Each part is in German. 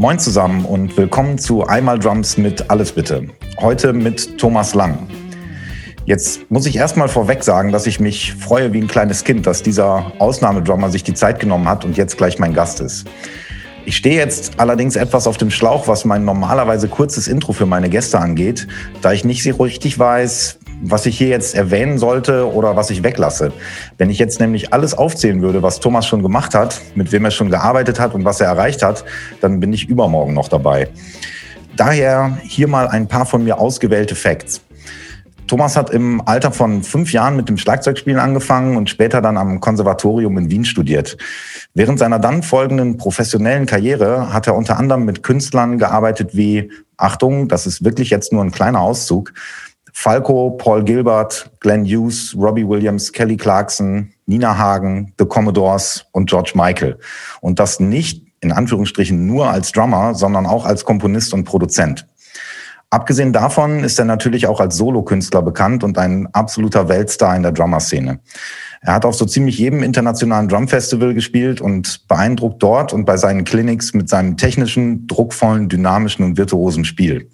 Moin zusammen und willkommen zu Einmal Drums mit Alles Bitte. Heute mit Thomas Lang. Jetzt muss ich erstmal vorweg sagen, dass ich mich freue wie ein kleines Kind, dass dieser Ausnahmedrummer sich die Zeit genommen hat und jetzt gleich mein Gast ist. Ich stehe jetzt allerdings etwas auf dem Schlauch, was mein normalerweise kurzes Intro für meine Gäste angeht, da ich nicht so richtig weiß, was ich hier jetzt erwähnen sollte oder was ich weglasse. Wenn ich jetzt nämlich alles aufzählen würde, was Thomas schon gemacht hat, mit wem er schon gearbeitet hat und was er erreicht hat, dann bin ich übermorgen noch dabei. Daher hier mal ein paar von mir ausgewählte Facts. Thomas hat im Alter von fünf Jahren mit dem Schlagzeugspielen angefangen und später dann am Konservatorium in Wien studiert. Während seiner dann folgenden professionellen Karriere hat er unter anderem mit Künstlern gearbeitet wie, Achtung, das ist wirklich jetzt nur ein kleiner Auszug, Falco, Paul Gilbert, Glenn Hughes, Robbie Williams, Kelly Clarkson, Nina Hagen, The Commodores und George Michael. Und das nicht in Anführungsstrichen nur als Drummer, sondern auch als Komponist und Produzent. Abgesehen davon ist er natürlich auch als Solokünstler bekannt und ein absoluter Weltstar in der Drummer-Szene. Er hat auf so ziemlich jedem internationalen Drumfestival gespielt und beeindruckt dort und bei seinen Clinics mit seinem technischen, druckvollen, dynamischen und virtuosen Spiel.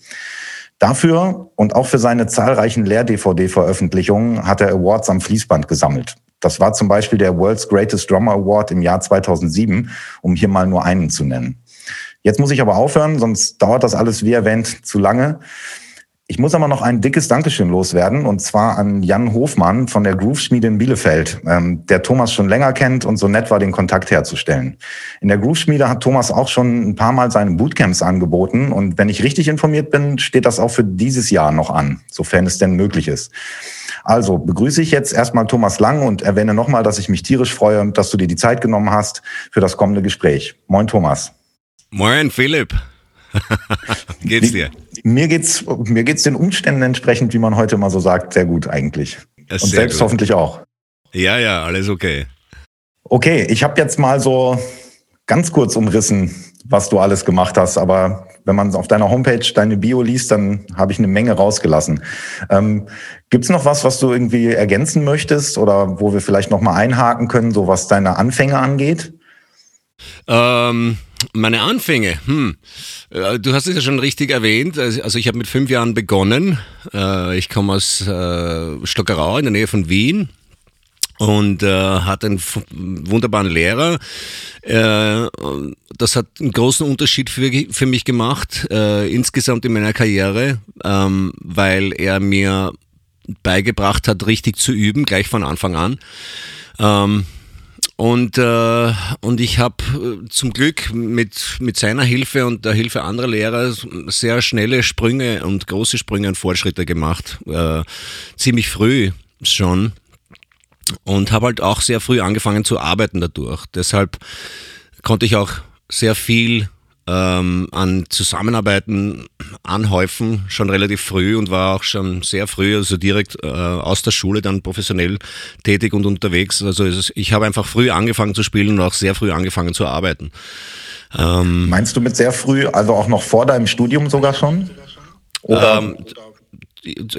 Dafür und auch für seine zahlreichen Lehr-DVD-Veröffentlichungen hat er Awards am Fließband gesammelt. Das war zum Beispiel der World's Greatest Drummer Award im Jahr 2007, um hier mal nur einen zu nennen. Jetzt muss ich aber aufhören, sonst dauert das alles, wie erwähnt, zu lange. Ich muss aber noch ein dickes Dankeschön loswerden und zwar an Jan Hofmann von der Groove Schmiede in Bielefeld, ähm, der Thomas schon länger kennt und so nett war, den Kontakt herzustellen. In der Groove Schmiede hat Thomas auch schon ein paar Mal seine Bootcamps angeboten und wenn ich richtig informiert bin, steht das auch für dieses Jahr noch an, sofern es denn möglich ist. Also begrüße ich jetzt erstmal Thomas Lang und erwähne nochmal, dass ich mich tierisch freue, dass du dir die Zeit genommen hast für das kommende Gespräch. Moin Thomas. Moin Philipp. geht's dir? Mir geht's, mir geht's den Umständen entsprechend, wie man heute mal so sagt, sehr gut eigentlich. Und selbst gut. hoffentlich auch. Ja, ja, alles okay. Okay, ich habe jetzt mal so ganz kurz umrissen, was du alles gemacht hast, aber wenn man auf deiner Homepage deine Bio liest, dann habe ich eine Menge rausgelassen. Ähm, Gibt es noch was, was du irgendwie ergänzen möchtest oder wo wir vielleicht noch mal einhaken können, so was deine Anfänge angeht? Ähm, meine Anfänge, hm. Äh, du hast es ja schon richtig erwähnt. Also, also ich habe mit fünf Jahren begonnen. Äh, ich komme aus äh, Stockerau in der Nähe von Wien und hatte einen wunderbaren Lehrer. Das hat einen großen Unterschied für, mich gemacht, insgesamt in meiner Karriere, ähm, weil er mir beigebracht hat, richtig zu üben, gleich von Anfang an. Ähm, und, äh, und ich habe äh, zum Glück mit, mit seiner Hilfe und der Hilfe anderer Lehrer sehr schnelle Sprünge und große Sprünge und Fortschritte gemacht. Äh, ziemlich früh schon. Und habe halt auch sehr früh angefangen zu arbeiten dadurch. Deshalb konnte ich auch sehr viel ähm, an Zusammenarbeiten anhäufen, schon relativ früh und war auch schon sehr früh, also direkt äh, aus der Schule dann professionell tätig und unterwegs. Also ich habe einfach früh angefangen zu spielen und auch sehr früh angefangen zu arbeiten. Ähm, Meinst du mit sehr früh, also auch noch vor deinem Studium sogar schon? Oder? Ähm,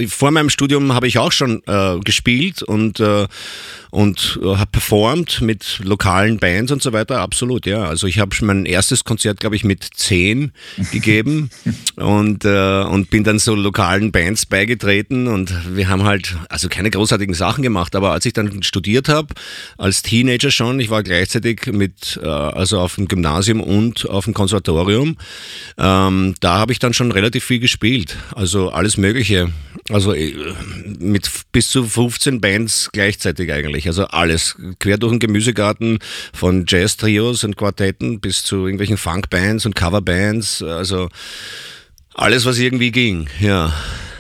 vor meinem Studium habe ich auch schon äh, gespielt und, äh, und äh, habe performt mit lokalen Bands und so weiter, absolut, ja. Also ich habe schon mein erstes Konzert, glaube ich, mit zehn gegeben und, äh, und bin dann so lokalen Bands beigetreten und wir haben halt, also keine großartigen Sachen gemacht, aber als ich dann studiert habe, als Teenager schon, ich war gleichzeitig mit, äh, also auf dem Gymnasium und auf dem Konservatorium, ähm, da habe ich dann schon relativ viel gespielt, also alles Mögliche. Also äh, mit bis zu 15 Bands gleichzeitig eigentlich. Also alles. Quer durch den Gemüsegarten von Jazz-Trios und Quartetten bis zu irgendwelchen Funk-Bands und Cover-Bands. Also alles, was irgendwie ging, ja.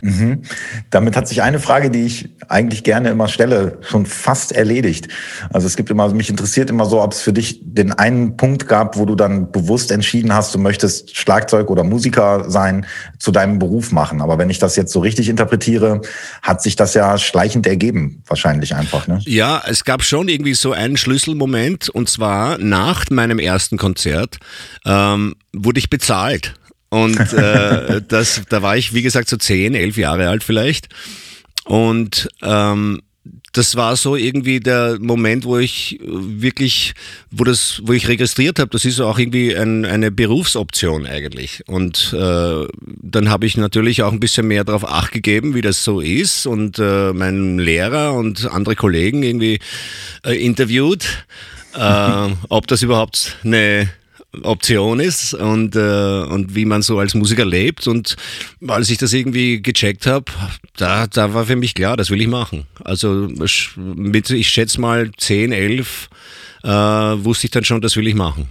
Mhm. Damit hat sich eine Frage, die ich eigentlich gerne immer stelle, schon fast erledigt. Also es gibt immer, mich interessiert immer so, ob es für dich den einen Punkt gab, wo du dann bewusst entschieden hast, du möchtest Schlagzeug oder Musiker sein, zu deinem Beruf machen. Aber wenn ich das jetzt so richtig interpretiere, hat sich das ja schleichend ergeben, wahrscheinlich einfach. Ne? Ja, es gab schon irgendwie so einen Schlüsselmoment und zwar nach meinem ersten Konzert ähm, wurde ich bezahlt. Und äh, das, da war ich, wie gesagt, so zehn, elf Jahre alt vielleicht. Und ähm, das war so irgendwie der Moment, wo ich wirklich, wo das, wo ich registriert habe, das ist auch irgendwie ein, eine Berufsoption eigentlich. Und äh, dann habe ich natürlich auch ein bisschen mehr darauf acht gegeben, wie das so ist und äh, meinen Lehrer und andere Kollegen irgendwie äh, interviewt, äh, ob das überhaupt eine Option ist und, äh, und wie man so als Musiker lebt. Und als ich das irgendwie gecheckt habe, da, da war für mich klar, das will ich machen. Also mit, ich schätze mal 10, 11 äh, wusste ich dann schon, das will ich machen.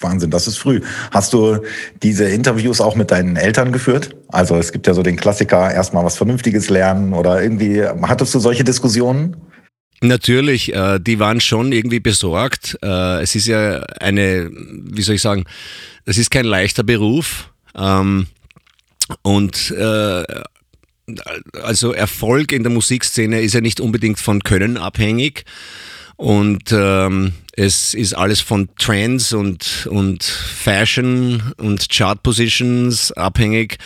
Wahnsinn, das ist früh. Hast du diese Interviews auch mit deinen Eltern geführt? Also es gibt ja so den Klassiker, erstmal was Vernünftiges lernen oder irgendwie, hattest du solche Diskussionen? Natürlich, äh, die waren schon irgendwie besorgt. Äh, es ist ja eine, wie soll ich sagen, es ist kein leichter Beruf. Ähm, und äh, also Erfolg in der Musikszene ist ja nicht unbedingt von Können abhängig. Und ähm, es ist alles von Trends und, und Fashion und Chart Positions abhängig.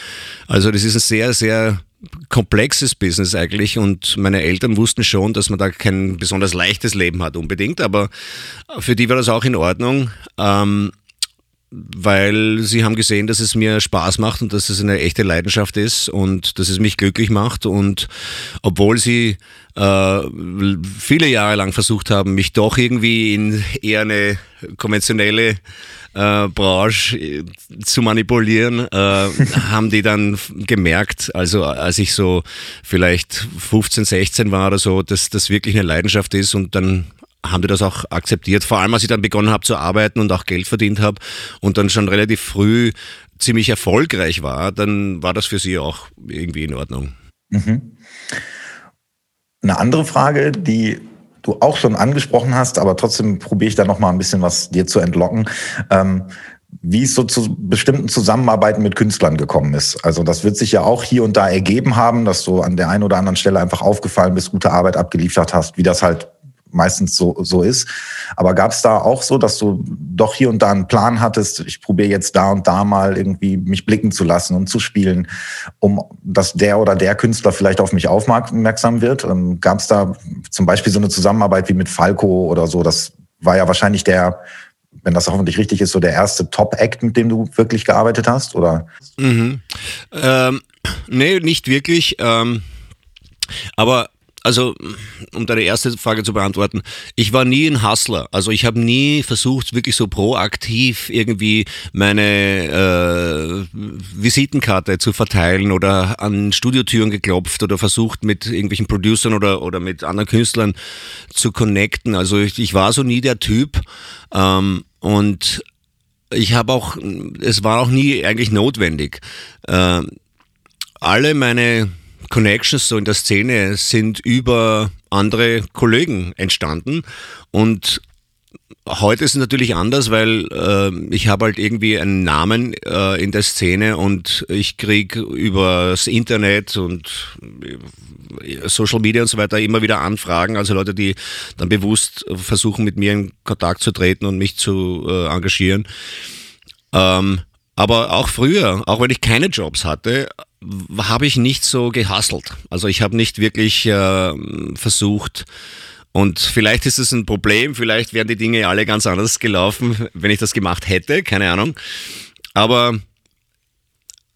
Also das ist ein sehr, sehr komplexes Business eigentlich und meine Eltern wussten schon, dass man da kein besonders leichtes Leben hat unbedingt, aber für die war das auch in Ordnung. Ähm, weil sie haben gesehen, dass es mir Spaß macht und dass es eine echte Leidenschaft ist und dass es mich glücklich macht. Und obwohl sie äh, viele Jahre lang versucht haben, mich doch irgendwie in eher eine konventionelle äh, Branche äh, zu manipulieren, äh, haben die dann gemerkt, also als ich so vielleicht 15, 16 war oder so, dass das wirklich eine Leidenschaft ist und dann haben die das auch akzeptiert. Vor allem, als ich dann begonnen habe zu arbeiten und auch Geld verdient habe und dann schon relativ früh ziemlich erfolgreich war, dann war das für sie auch irgendwie in Ordnung. Mhm. Eine andere Frage, die du auch schon angesprochen hast, aber trotzdem probiere ich da noch mal ein bisschen was dir zu entlocken. Ähm, wie es so zu bestimmten Zusammenarbeiten mit Künstlern gekommen ist. Also das wird sich ja auch hier und da ergeben haben, dass du an der einen oder anderen Stelle einfach aufgefallen bist, gute Arbeit abgeliefert hast, wie das halt meistens so, so ist. Aber gab es da auch so, dass du doch hier und da einen Plan hattest, ich probiere jetzt da und da mal irgendwie mich blicken zu lassen und zu spielen, um dass der oder der Künstler vielleicht auf mich aufmerksam wird? Ähm, gab es da zum Beispiel so eine Zusammenarbeit wie mit Falco oder so? Das war ja wahrscheinlich der, wenn das hoffentlich richtig ist, so der erste Top-Act, mit dem du wirklich gearbeitet hast, oder? Mhm. Ähm, nee, nicht wirklich. Ähm, aber also um deine erste Frage zu beantworten, ich war nie ein Hustler. Also ich habe nie versucht, wirklich so proaktiv irgendwie meine äh, Visitenkarte zu verteilen oder an Studiotüren geklopft oder versucht mit irgendwelchen Producern oder, oder mit anderen Künstlern zu connecten. Also ich, ich war so nie der Typ. Ähm, und ich habe auch, es war auch nie eigentlich notwendig. Äh, alle meine Connections so in der Szene sind über andere Kollegen entstanden und Heute ist es natürlich anders, weil äh, ich habe halt irgendwie einen Namen äh, in der Szene und ich kriege übers Internet und äh, Social Media und so weiter immer wieder Anfragen, also Leute, die dann bewusst versuchen, mit mir in Kontakt zu treten und mich zu äh, engagieren. Ähm, aber auch früher, auch wenn ich keine Jobs hatte, habe ich nicht so gehasselt. Also ich habe nicht wirklich äh, versucht, und vielleicht ist es ein Problem, vielleicht wären die Dinge alle ganz anders gelaufen, wenn ich das gemacht hätte, keine Ahnung. Aber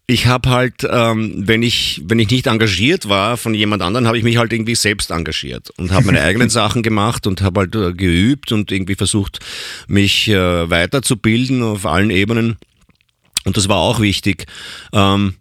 ich habe halt, ähm, wenn ich wenn ich nicht engagiert war von jemand anderem, habe ich mich halt irgendwie selbst engagiert und habe meine eigenen Sachen gemacht und habe halt äh, geübt und irgendwie versucht, mich äh, weiterzubilden auf allen Ebenen. Und das war auch wichtig. Ähm,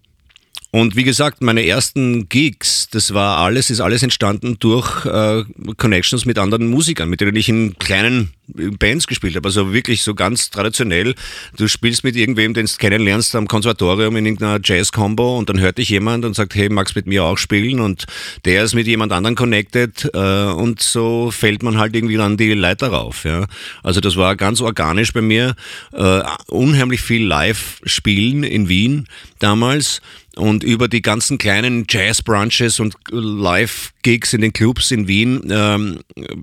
und wie gesagt, meine ersten Gigs, das war alles, ist alles entstanden durch äh, Connections mit anderen Musikern, mit denen ich in kleinen Bands gespielt habe. Also wirklich so ganz traditionell. Du spielst mit irgendwem, den du kennenlernst am Konservatorium in irgendeiner Jazz-Combo und dann hört dich jemand und sagt, hey, magst mit mir auch spielen? Und der ist mit jemand anderen connected äh, und so fällt man halt irgendwie dann die Leiter rauf. Ja. Also das war ganz organisch bei mir. Äh, unheimlich viel live spielen in Wien damals und über die ganzen kleinen Jazz-Brunches und Live-Gigs in den Clubs in Wien ähm,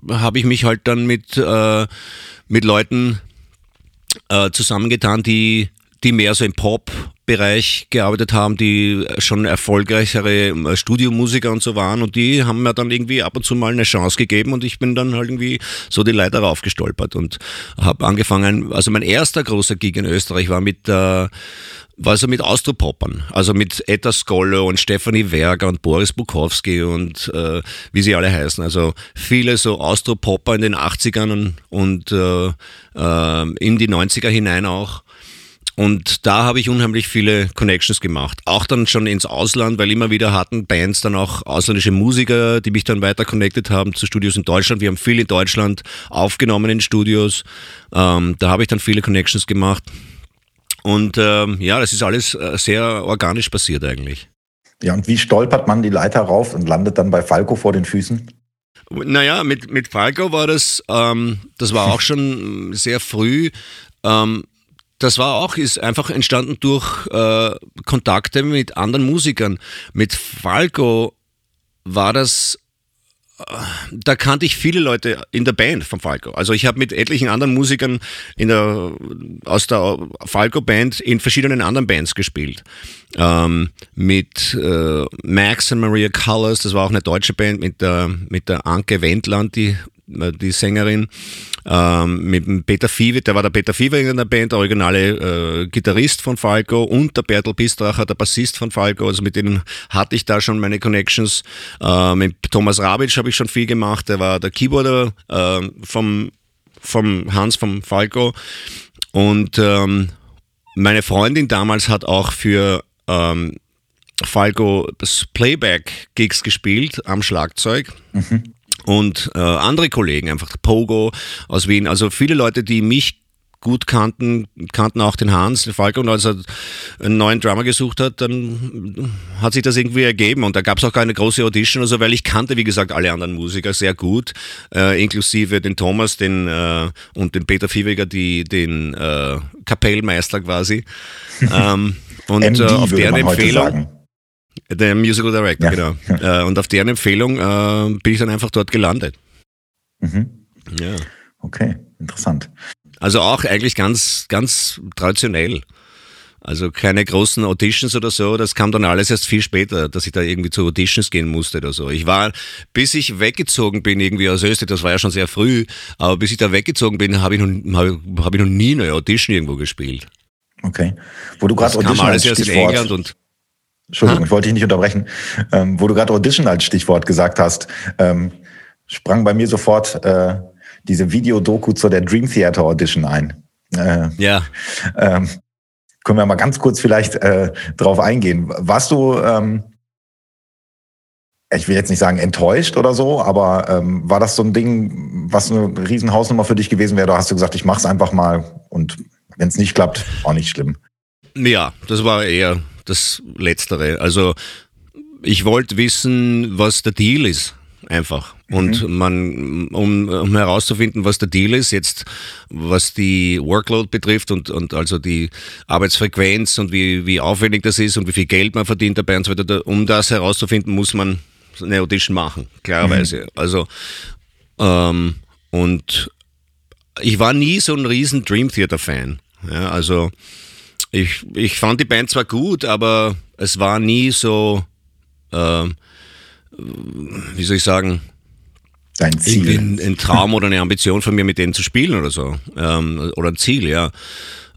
habe ich mich halt dann mit, äh, mit Leuten äh, zusammengetan, die, die mehr so im Pop Bereich gearbeitet haben, die schon erfolgreichere äh, Studiomusiker und so waren. Und die haben mir dann irgendwie ab und zu mal eine Chance gegeben und ich bin dann halt irgendwie so die Leiter raufgestolpert und habe angefangen, also mein erster großer Gig in Österreich war mit äh, war so mit Austropoppern, also mit Etta Skolo und Stefanie Werger und Boris Bukowski und äh, wie sie alle heißen. Also viele so Austropopper in den 80ern und, und äh, äh, in die 90er hinein auch. Und da habe ich unheimlich viele Connections gemacht. Auch dann schon ins Ausland, weil immer wieder hatten Bands dann auch ausländische Musiker, die mich dann weiter connected haben zu Studios in Deutschland. Wir haben viel in Deutschland aufgenommen in Studios. Ähm, da habe ich dann viele Connections gemacht. Und ähm, ja, das ist alles äh, sehr organisch passiert eigentlich. Ja, und wie stolpert man die Leiter rauf und landet dann bei Falco vor den Füßen? Naja, mit, mit Falco war das, ähm, das war auch schon sehr früh. Ähm, das war auch, ist einfach entstanden durch äh, Kontakte mit anderen Musikern. Mit Falco war das da kannte ich viele Leute in der Band von Falco. Also ich habe mit etlichen anderen Musikern in der, aus der Falco-Band in verschiedenen anderen Bands gespielt. Ähm, mit äh, Max und Maria Colors, das war auch eine deutsche Band, mit der, mit der Anke Wendland, die die Sängerin, ähm, mit Peter Fiewe, der war der Peter Fiewe in der Band, der originale äh, Gitarrist von Falco und der Bertel Bistracher, der Bassist von Falco, also mit denen hatte ich da schon meine Connections. Äh, mit Thomas Rabitsch habe ich schon viel gemacht, der war der Keyboarder äh, vom, vom Hans vom Falco und ähm, meine Freundin damals hat auch für ähm, Falco Playback-Gigs gespielt am Schlagzeug. Mhm und äh, andere Kollegen, einfach Pogo aus Wien, also viele Leute, die mich gut kannten, kannten auch den Hans, den Falco, und als er einen neuen Drummer gesucht hat, dann hat sich das irgendwie ergeben. Und da gab es auch keine große Audition, also weil ich kannte, wie gesagt, alle anderen Musiker sehr gut, äh, inklusive den Thomas den, äh, und den Peter Viehweger, die, den äh, Kapellmeister quasi. ähm, und MD, äh, auf deren Empfehlung der Musical Director, ja. genau. Äh, und auf deren Empfehlung äh, bin ich dann einfach dort gelandet. Mhm. Ja. Okay, interessant. Also auch eigentlich ganz, ganz traditionell. Also keine großen Auditions oder so, das kam dann alles erst viel später, dass ich da irgendwie zu Auditions gehen musste oder so. Ich war, bis ich weggezogen bin irgendwie aus Österreich, das war ja schon sehr früh, aber bis ich da weggezogen bin, habe ich, noch, hab, hab ich noch nie eine Audition irgendwo gespielt. Okay. Wo du gerade Audition kam alles erst in England und Entschuldigung, ich wollte dich nicht unterbrechen. Ähm, wo du gerade Audition als Stichwort gesagt hast, ähm, sprang bei mir sofort äh, diese Videodoku zu der Dream Theater Audition ein. Äh, ja. Ähm, können wir mal ganz kurz vielleicht äh, drauf eingehen. Warst du, ähm, ich will jetzt nicht sagen enttäuscht oder so, aber ähm, war das so ein Ding, was eine Riesenhausnummer für dich gewesen wäre? Da hast du gesagt, ich mach's einfach mal und wenn es nicht klappt, auch nicht schlimm. Ja, das war eher das Letztere. Also ich wollte wissen, was der Deal ist. Einfach. Und mhm. man, um, um herauszufinden, was der Deal ist, jetzt was die Workload betrifft und, und also die Arbeitsfrequenz und wie, wie aufwendig das ist und wie viel Geld man verdient dabei und so weiter, um das herauszufinden, muss man eine Audition machen, klarerweise. Mhm. Also, ähm, und ich war nie so ein riesen Dream Theater Fan. Ja, also, ich, ich fand die Band zwar gut, aber es war nie so, äh, wie soll ich sagen, Dein Ziel. Ein, ein, Traum oder eine Ambition von mir, mit denen zu spielen oder so. Ähm, oder ein Ziel, ja.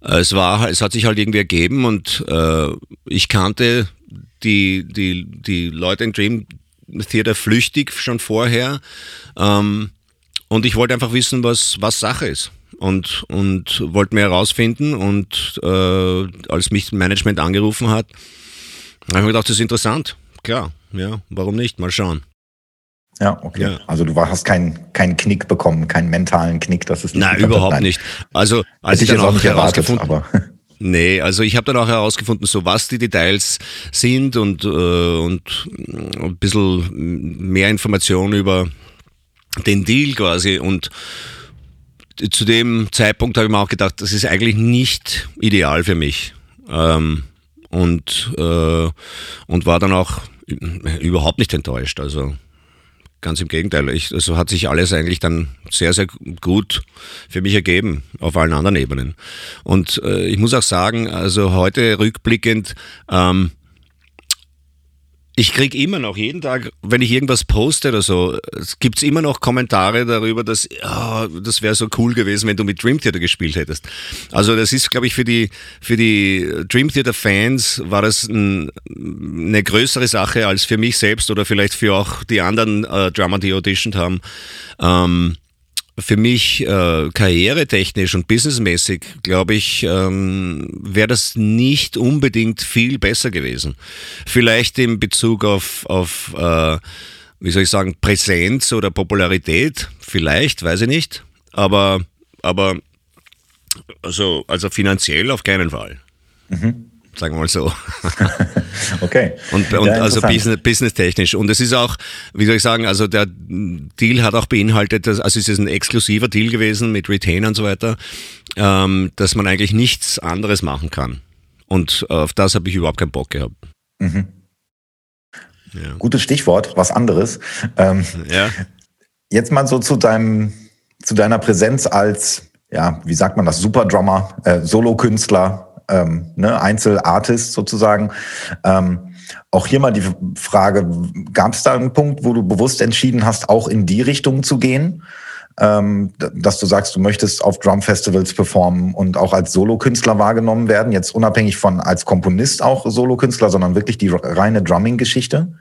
Es war, es hat sich halt irgendwie ergeben und äh, ich kannte die, die, die Leute in Dream Theater flüchtig schon vorher. Ähm, und ich wollte einfach wissen, was, was Sache ist und, und wollte mehr herausfinden. Und äh, als mich Management angerufen hat, habe ich mir gedacht, das ist interessant. Klar, ja, warum nicht? Mal schauen. Ja, okay. Ja. Also du hast keinen keinen Knick bekommen, keinen mentalen Knick, das ist nicht. Nein, überhaupt Nein. nicht. Also als ich, ich dann auch, auch herausgefunden, erwartet, Nee, also ich habe dann auch herausgefunden, so was die Details sind und, äh, und ein bisschen mehr Informationen über den Deal quasi und zu dem Zeitpunkt habe ich mir auch gedacht, das ist eigentlich nicht ideal für mich. Ähm, und, äh, und war dann auch überhaupt nicht enttäuscht. Also ganz im Gegenteil. Ich, also hat sich alles eigentlich dann sehr, sehr gut für mich ergeben auf allen anderen Ebenen. Und äh, ich muss auch sagen, also heute rückblickend, ähm, ich kriege immer noch jeden Tag, wenn ich irgendwas poste oder so, gibt es immer noch Kommentare darüber, dass oh, das wäre so cool gewesen, wenn du mit Dream Theater gespielt hättest. Also das ist, glaube ich, für die für die Dream Theater Fans war das ein, eine größere Sache als für mich selbst oder vielleicht für auch die anderen äh, Drummer, die auditioned haben. Ähm, für mich äh, karrieretechnisch und businessmäßig, glaube ich, ähm, wäre das nicht unbedingt viel besser gewesen. Vielleicht in Bezug auf, auf äh, wie soll ich sagen, Präsenz oder Popularität, vielleicht, weiß ich nicht. Aber, aber also, also finanziell auf keinen Fall. Mhm sagen wir mal so. okay. Und, und ja, also business, business-technisch. Und es ist auch, wie soll ich sagen, also der Deal hat auch beinhaltet, dass, also es ist ein exklusiver Deal gewesen mit Retainer und so weiter, ähm, dass man eigentlich nichts anderes machen kann. Und auf das habe ich überhaupt keinen Bock gehabt. Mhm. Ja. Gutes Stichwort, was anderes. Ähm, ja. Jetzt mal so zu deinem, zu deiner Präsenz als, ja, wie sagt man das, Superdrummer, äh, Solokünstler, ähm, ne, Einzelartist sozusagen. Ähm, auch hier mal die Frage, gab es da einen Punkt, wo du bewusst entschieden hast, auch in die Richtung zu gehen? Ähm, dass du sagst, du möchtest auf Drum-Festivals performen und auch als Solokünstler wahrgenommen werden, jetzt unabhängig von als Komponist auch Solokünstler, sondern wirklich die reine Drumming-Geschichte?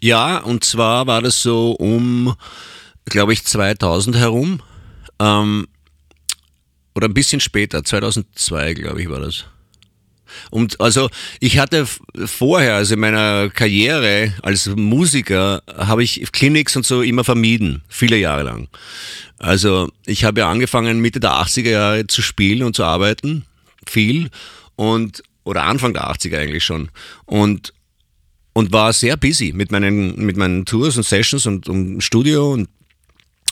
Ja, und zwar war das so um, glaube ich, 2000 herum. Ähm, oder ein bisschen später, 2002 glaube ich war das. Und also ich hatte vorher, also in meiner Karriere als Musiker, habe ich Clinics und so immer vermieden, viele Jahre lang. Also ich habe ja angefangen Mitte der 80er Jahre zu spielen und zu arbeiten, viel und oder Anfang der 80er eigentlich schon und und war sehr busy mit meinen mit meinen Tours und Sessions und, und Studio und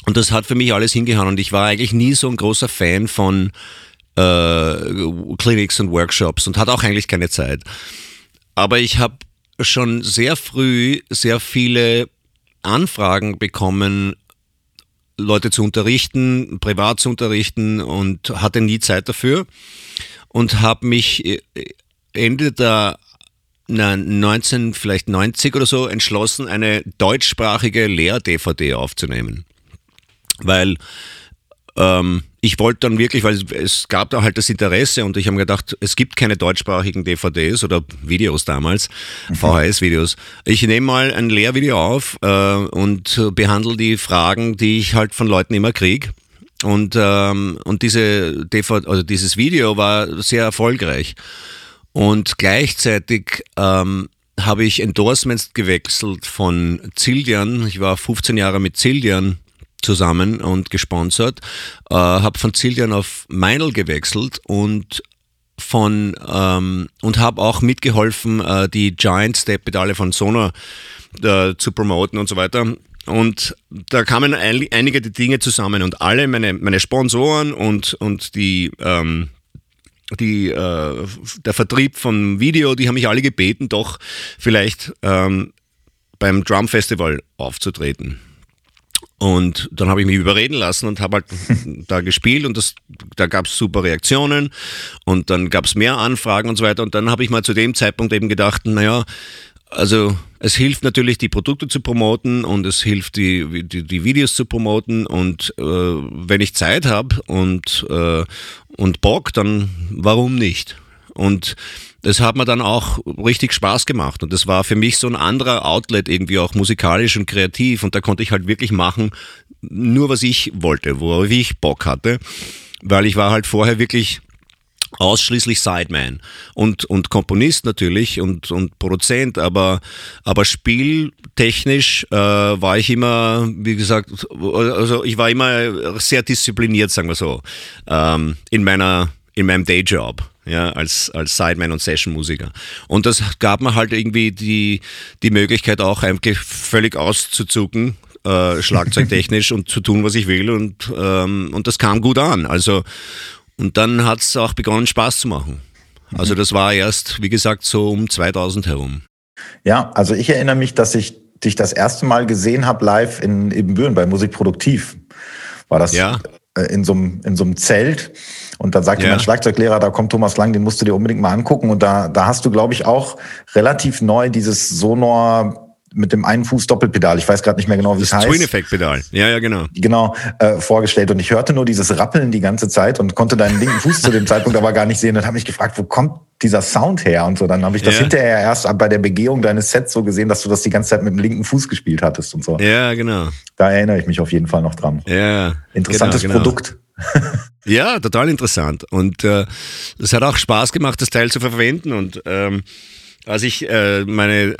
und das hat für mich alles hingehauen. Und ich war eigentlich nie so ein großer Fan von äh, Clinics und Workshops und hatte auch eigentlich keine Zeit. Aber ich habe schon sehr früh sehr viele Anfragen bekommen, Leute zu unterrichten, privat zu unterrichten und hatte nie Zeit dafür und habe mich äh, Ende der na, 19, vielleicht 90 oder so entschlossen, eine deutschsprachige Lehr-DVD aufzunehmen weil ähm, ich wollte dann wirklich, weil es gab da halt das Interesse und ich habe mir gedacht, es gibt keine deutschsprachigen DVDs oder Videos damals, mhm. VHS-Videos. Ich nehme mal ein Lehrvideo auf äh, und behandle die Fragen, die ich halt von Leuten immer kriege. Und, ähm, und diese DVD, also dieses Video war sehr erfolgreich. Und gleichzeitig ähm, habe ich Endorsements gewechselt von Zildian. Ich war 15 Jahre mit Zildian zusammen und gesponsert, äh, habe von Zillian auf Meinl gewechselt und von ähm, und habe auch mitgeholfen, äh, die Giant Step Pedale von Sonar äh, zu promoten und so weiter. Und da kamen ein, einige die Dinge zusammen und alle meine, meine Sponsoren und, und die, ähm, die, äh, der Vertrieb von Video, die haben mich alle gebeten, doch vielleicht ähm, beim Drum Festival aufzutreten. Und dann habe ich mich überreden lassen und habe halt da gespielt und das, da gab es super Reaktionen und dann gab es mehr Anfragen und so weiter. Und dann habe ich mal zu dem Zeitpunkt eben gedacht, naja, also es hilft natürlich, die Produkte zu promoten und es hilft, die, die, die Videos zu promoten. Und äh, wenn ich Zeit habe und, äh, und Bock, dann warum nicht? Und das hat mir dann auch richtig Spaß gemacht. Und das war für mich so ein anderer Outlet, irgendwie auch musikalisch und kreativ. Und da konnte ich halt wirklich machen, nur was ich wollte, worauf ich Bock hatte. Weil ich war halt vorher wirklich ausschließlich Sideman und, und Komponist natürlich und, und Produzent, aber, aber spieltechnisch äh, war ich immer, wie gesagt, also ich war immer sehr diszipliniert, sagen wir so, ähm, in meiner in meinem Dayjob, ja, als, als Sideman und Sessionmusiker. Und das gab mir halt irgendwie die, die Möglichkeit auch eigentlich völlig auszuzucken, äh, schlagzeugtechnisch und zu tun, was ich will und, ähm, und das kam gut an. Also, und dann hat es auch begonnen, Spaß zu machen. Also mhm. das war erst, wie gesagt, so um 2000 herum. Ja, also ich erinnere mich, dass ich dich das erste Mal gesehen habe live in Ebenbüren bei Musikproduktiv. War das ja. Äh, in so einem in so einem Zelt und dann sagte ja. mein Schlagzeuglehrer, da kommt Thomas Lang, den musst du dir unbedingt mal angucken und da da hast du glaube ich auch relativ neu dieses Sonor mit dem einen Fuß Doppelpedal, ich weiß gerade nicht mehr genau, wie das es heißt. Twin Effect Pedal. Ja, ja, genau. Genau, äh, vorgestellt und ich hörte nur dieses Rappeln die ganze Zeit und konnte deinen linken Fuß zu dem Zeitpunkt aber gar nicht sehen und habe mich gefragt, wo kommt dieser Sound her und so. Dann habe ich das ja. hinterher erst bei der Begehung deines Sets so gesehen, dass du das die ganze Zeit mit dem linken Fuß gespielt hattest und so. Ja, genau. Da erinnere ich mich auf jeden Fall noch dran. Ja. Interessantes genau, genau. Produkt. Ja, total interessant. Und äh, es hat auch Spaß gemacht, das Teil zu verwenden und ähm, als ich äh, meine,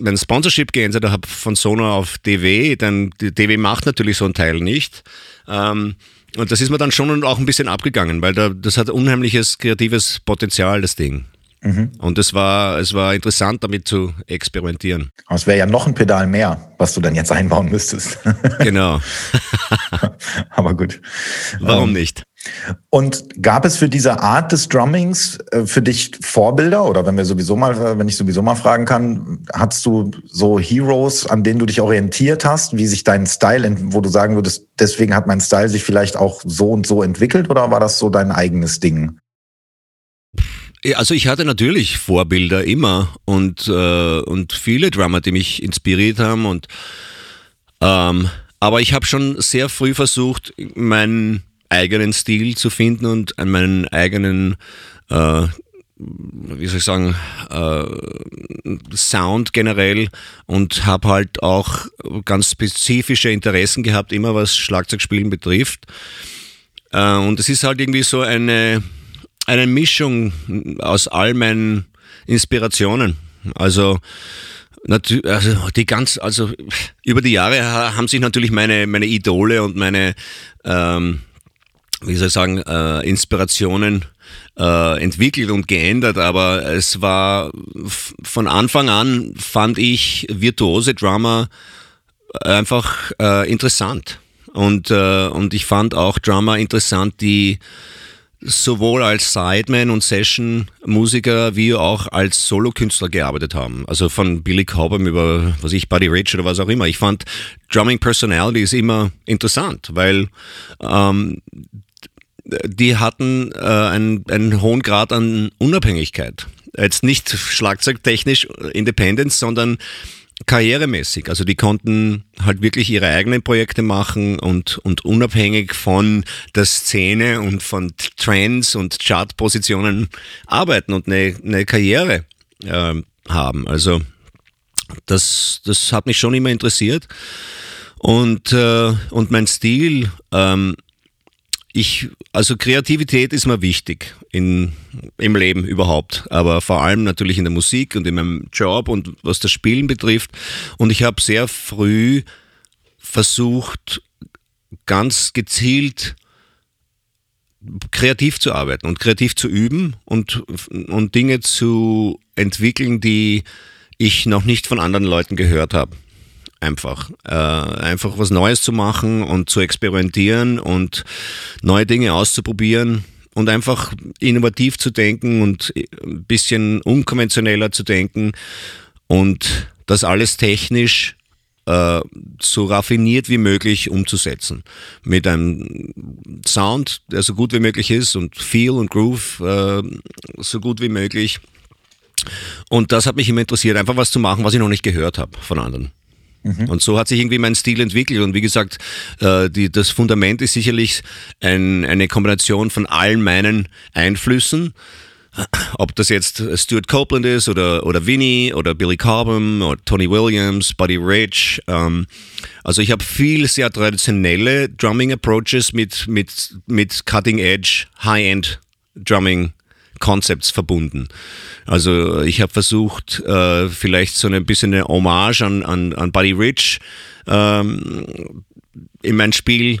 mein Sponsorship geändert habe von Sono auf DW, dann DW macht natürlich so ein Teil nicht. Ähm, und das ist mir dann schon auch ein bisschen abgegangen, weil da, das hat unheimliches kreatives Potenzial, das Ding. Mhm. Und es war, es war interessant, damit zu experimentieren. Aber es wäre ja noch ein Pedal mehr, was du dann jetzt einbauen müsstest. genau. Aber gut. Warum ähm, nicht? Und gab es für diese Art des Drummings äh, für dich Vorbilder oder wenn wir sowieso mal, wenn ich sowieso mal fragen kann, hast du so Heroes, an denen du dich orientiert hast, wie sich dein Style, wo du sagen würdest, deswegen hat mein Style sich vielleicht auch so und so entwickelt oder war das so dein eigenes Ding? Also ich hatte natürlich Vorbilder immer und, äh, und viele Drummer, die mich inspiriert haben und ähm, aber ich habe schon sehr früh versucht, meinen eigenen Stil zu finden und meinen eigenen äh, wie soll ich sagen, äh, Sound generell und habe halt auch ganz spezifische Interessen gehabt, immer was Schlagzeugspielen betrifft. Äh, und es ist halt irgendwie so eine eine Mischung aus all meinen Inspirationen. Also also die ganz, also über die Jahre haben sich natürlich meine meine Idole und meine ähm, wie soll ich sagen äh, Inspirationen äh, entwickelt und geändert, aber es war von Anfang an fand ich virtuose Drummer einfach äh, interessant und äh, und ich fand auch Drummer interessant, die sowohl als Sideman und Session-Musiker wie auch als Solokünstler gearbeitet haben. Also von Billy Cobham über, was ich, Buddy Rich oder was auch immer. Ich fand Drumming Personality ist immer interessant, weil ähm, die hatten äh, einen, einen hohen Grad an Unabhängigkeit. Jetzt nicht schlagzeugtechnisch Independence, sondern karrieremäßig. Also die konnten halt wirklich ihre eigenen Projekte machen und, und unabhängig von der Szene und von Trends und Chartpositionen arbeiten und eine, eine Karriere äh, haben. Also das, das hat mich schon immer interessiert. Und, äh, und mein Stil, ähm, ich, also Kreativität ist mir wichtig in, im Leben überhaupt, aber vor allem natürlich in der Musik und in meinem Job und was das Spielen betrifft. Und ich habe sehr früh versucht, ganz gezielt kreativ zu arbeiten und kreativ zu üben und, und Dinge zu entwickeln, die ich noch nicht von anderen Leuten gehört habe einfach. Äh, einfach was Neues zu machen und zu experimentieren und neue Dinge auszuprobieren und einfach innovativ zu denken und ein bisschen unkonventioneller zu denken und das alles technisch äh, so raffiniert wie möglich umzusetzen. Mit einem Sound, der so gut wie möglich ist und Feel und Groove äh, so gut wie möglich. Und das hat mich immer interessiert, einfach was zu machen, was ich noch nicht gehört habe von anderen. Mhm. Und so hat sich irgendwie mein Stil entwickelt. Und wie gesagt, äh, die, das Fundament ist sicherlich ein, eine Kombination von allen meinen Einflüssen. Ob das jetzt Stuart Copeland ist oder, oder Vinnie oder Billy Cobham oder Tony Williams, Buddy Rich. Ähm, also ich habe viel sehr traditionelle Drumming Approaches mit, mit, mit Cutting Edge, High-End Drumming Concepts verbunden. Also ich habe versucht, äh, vielleicht so ein bisschen eine Hommage an, an, an Buddy Rich ähm, in mein Spiel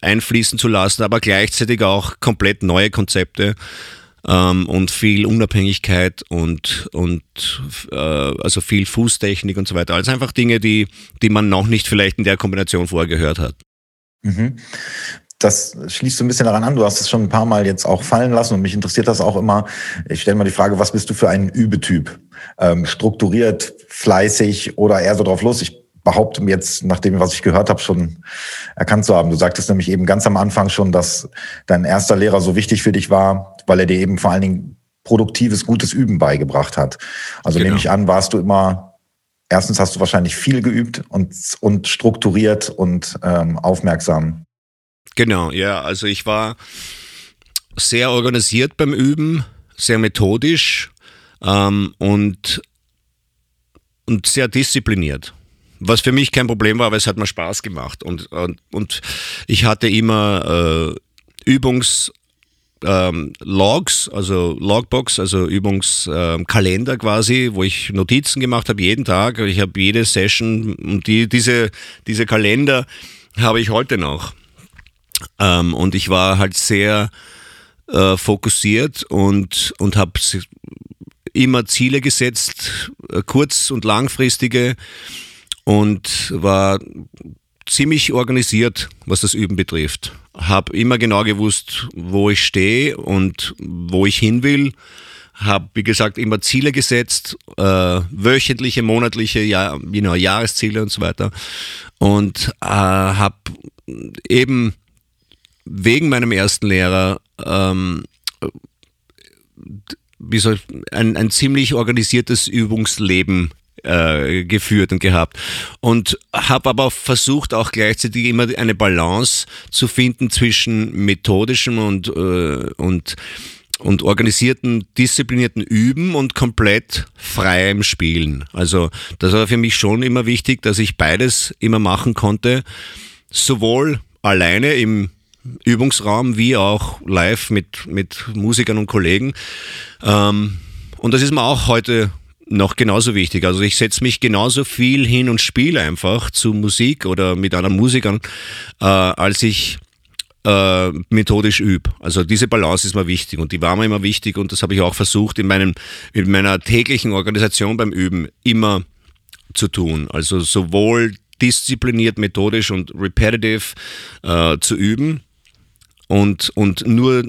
einfließen zu lassen, aber gleichzeitig auch komplett neue Konzepte ähm, und viel Unabhängigkeit und, und äh, also viel Fußtechnik und so weiter. Also einfach Dinge, die, die man noch nicht vielleicht in der Kombination vorher gehört hat. Mhm das schließt so ein bisschen daran an. Du hast es schon ein paar Mal jetzt auch fallen lassen und mich interessiert das auch immer. Ich stelle mal die Frage, was bist du für ein Übetyp? Ähm, strukturiert, fleißig oder eher so drauf los? Ich behaupte jetzt, nach dem, was ich gehört habe, schon erkannt zu haben. Du sagtest nämlich eben ganz am Anfang schon, dass dein erster Lehrer so wichtig für dich war, weil er dir eben vor allen Dingen produktives, gutes Üben beigebracht hat. Also genau. nehme ich an, warst du immer, erstens hast du wahrscheinlich viel geübt und, und strukturiert und ähm, aufmerksam. Genau, ja, also ich war sehr organisiert beim Üben, sehr methodisch ähm, und, und sehr diszipliniert. Was für mich kein Problem war, weil es hat mir Spaß gemacht. Und, und, und ich hatte immer äh, Übungs- ähm, Logs, also Logbox, also Übungskalender ähm, quasi, wo ich Notizen gemacht habe jeden Tag. Ich habe jede Session und die, diese, diese Kalender habe ich heute noch. Ähm, und ich war halt sehr äh, fokussiert und, und habe immer Ziele gesetzt, äh, kurz- und langfristige und war ziemlich organisiert, was das Üben betrifft. Habe immer genau gewusst, wo ich stehe und wo ich hin will. Habe, wie gesagt, immer Ziele gesetzt, äh, wöchentliche, monatliche, ja, you Jahresziele und so weiter. Und äh, habe eben wegen meinem ersten Lehrer ähm, wie soll, ein, ein ziemlich organisiertes Übungsleben äh, geführt und gehabt. Und habe aber versucht, auch gleichzeitig immer eine Balance zu finden zwischen methodischem und, äh, und, und organisierten, disziplinierten Üben und komplett freiem Spielen. Also das war für mich schon immer wichtig, dass ich beides immer machen konnte, sowohl alleine im Übungsraum wie auch live mit, mit Musikern und Kollegen. Ähm, und das ist mir auch heute noch genauso wichtig. Also ich setze mich genauso viel hin und spiele einfach zu Musik oder mit anderen Musikern, äh, als ich äh, methodisch übe. Also diese Balance ist mir wichtig und die war mir immer wichtig und das habe ich auch versucht in, meinem, in meiner täglichen Organisation beim Üben immer zu tun. Also sowohl diszipliniert, methodisch und repetitive äh, zu üben und, und nur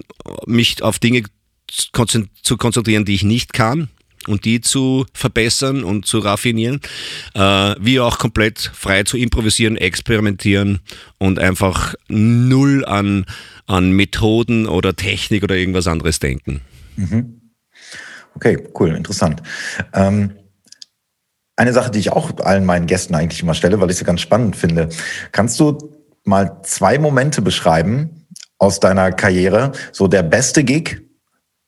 mich auf Dinge zu konzentrieren, die ich nicht kann und die zu verbessern und zu raffinieren, äh, wie auch komplett frei zu improvisieren, experimentieren und einfach null an, an Methoden oder Technik oder irgendwas anderes denken. Mhm. Okay, cool, interessant. Ähm, eine Sache, die ich auch allen meinen Gästen eigentlich immer stelle, weil ich sie ganz spannend finde. Kannst du mal zwei Momente beschreiben aus deiner Karriere, so der beste Gig,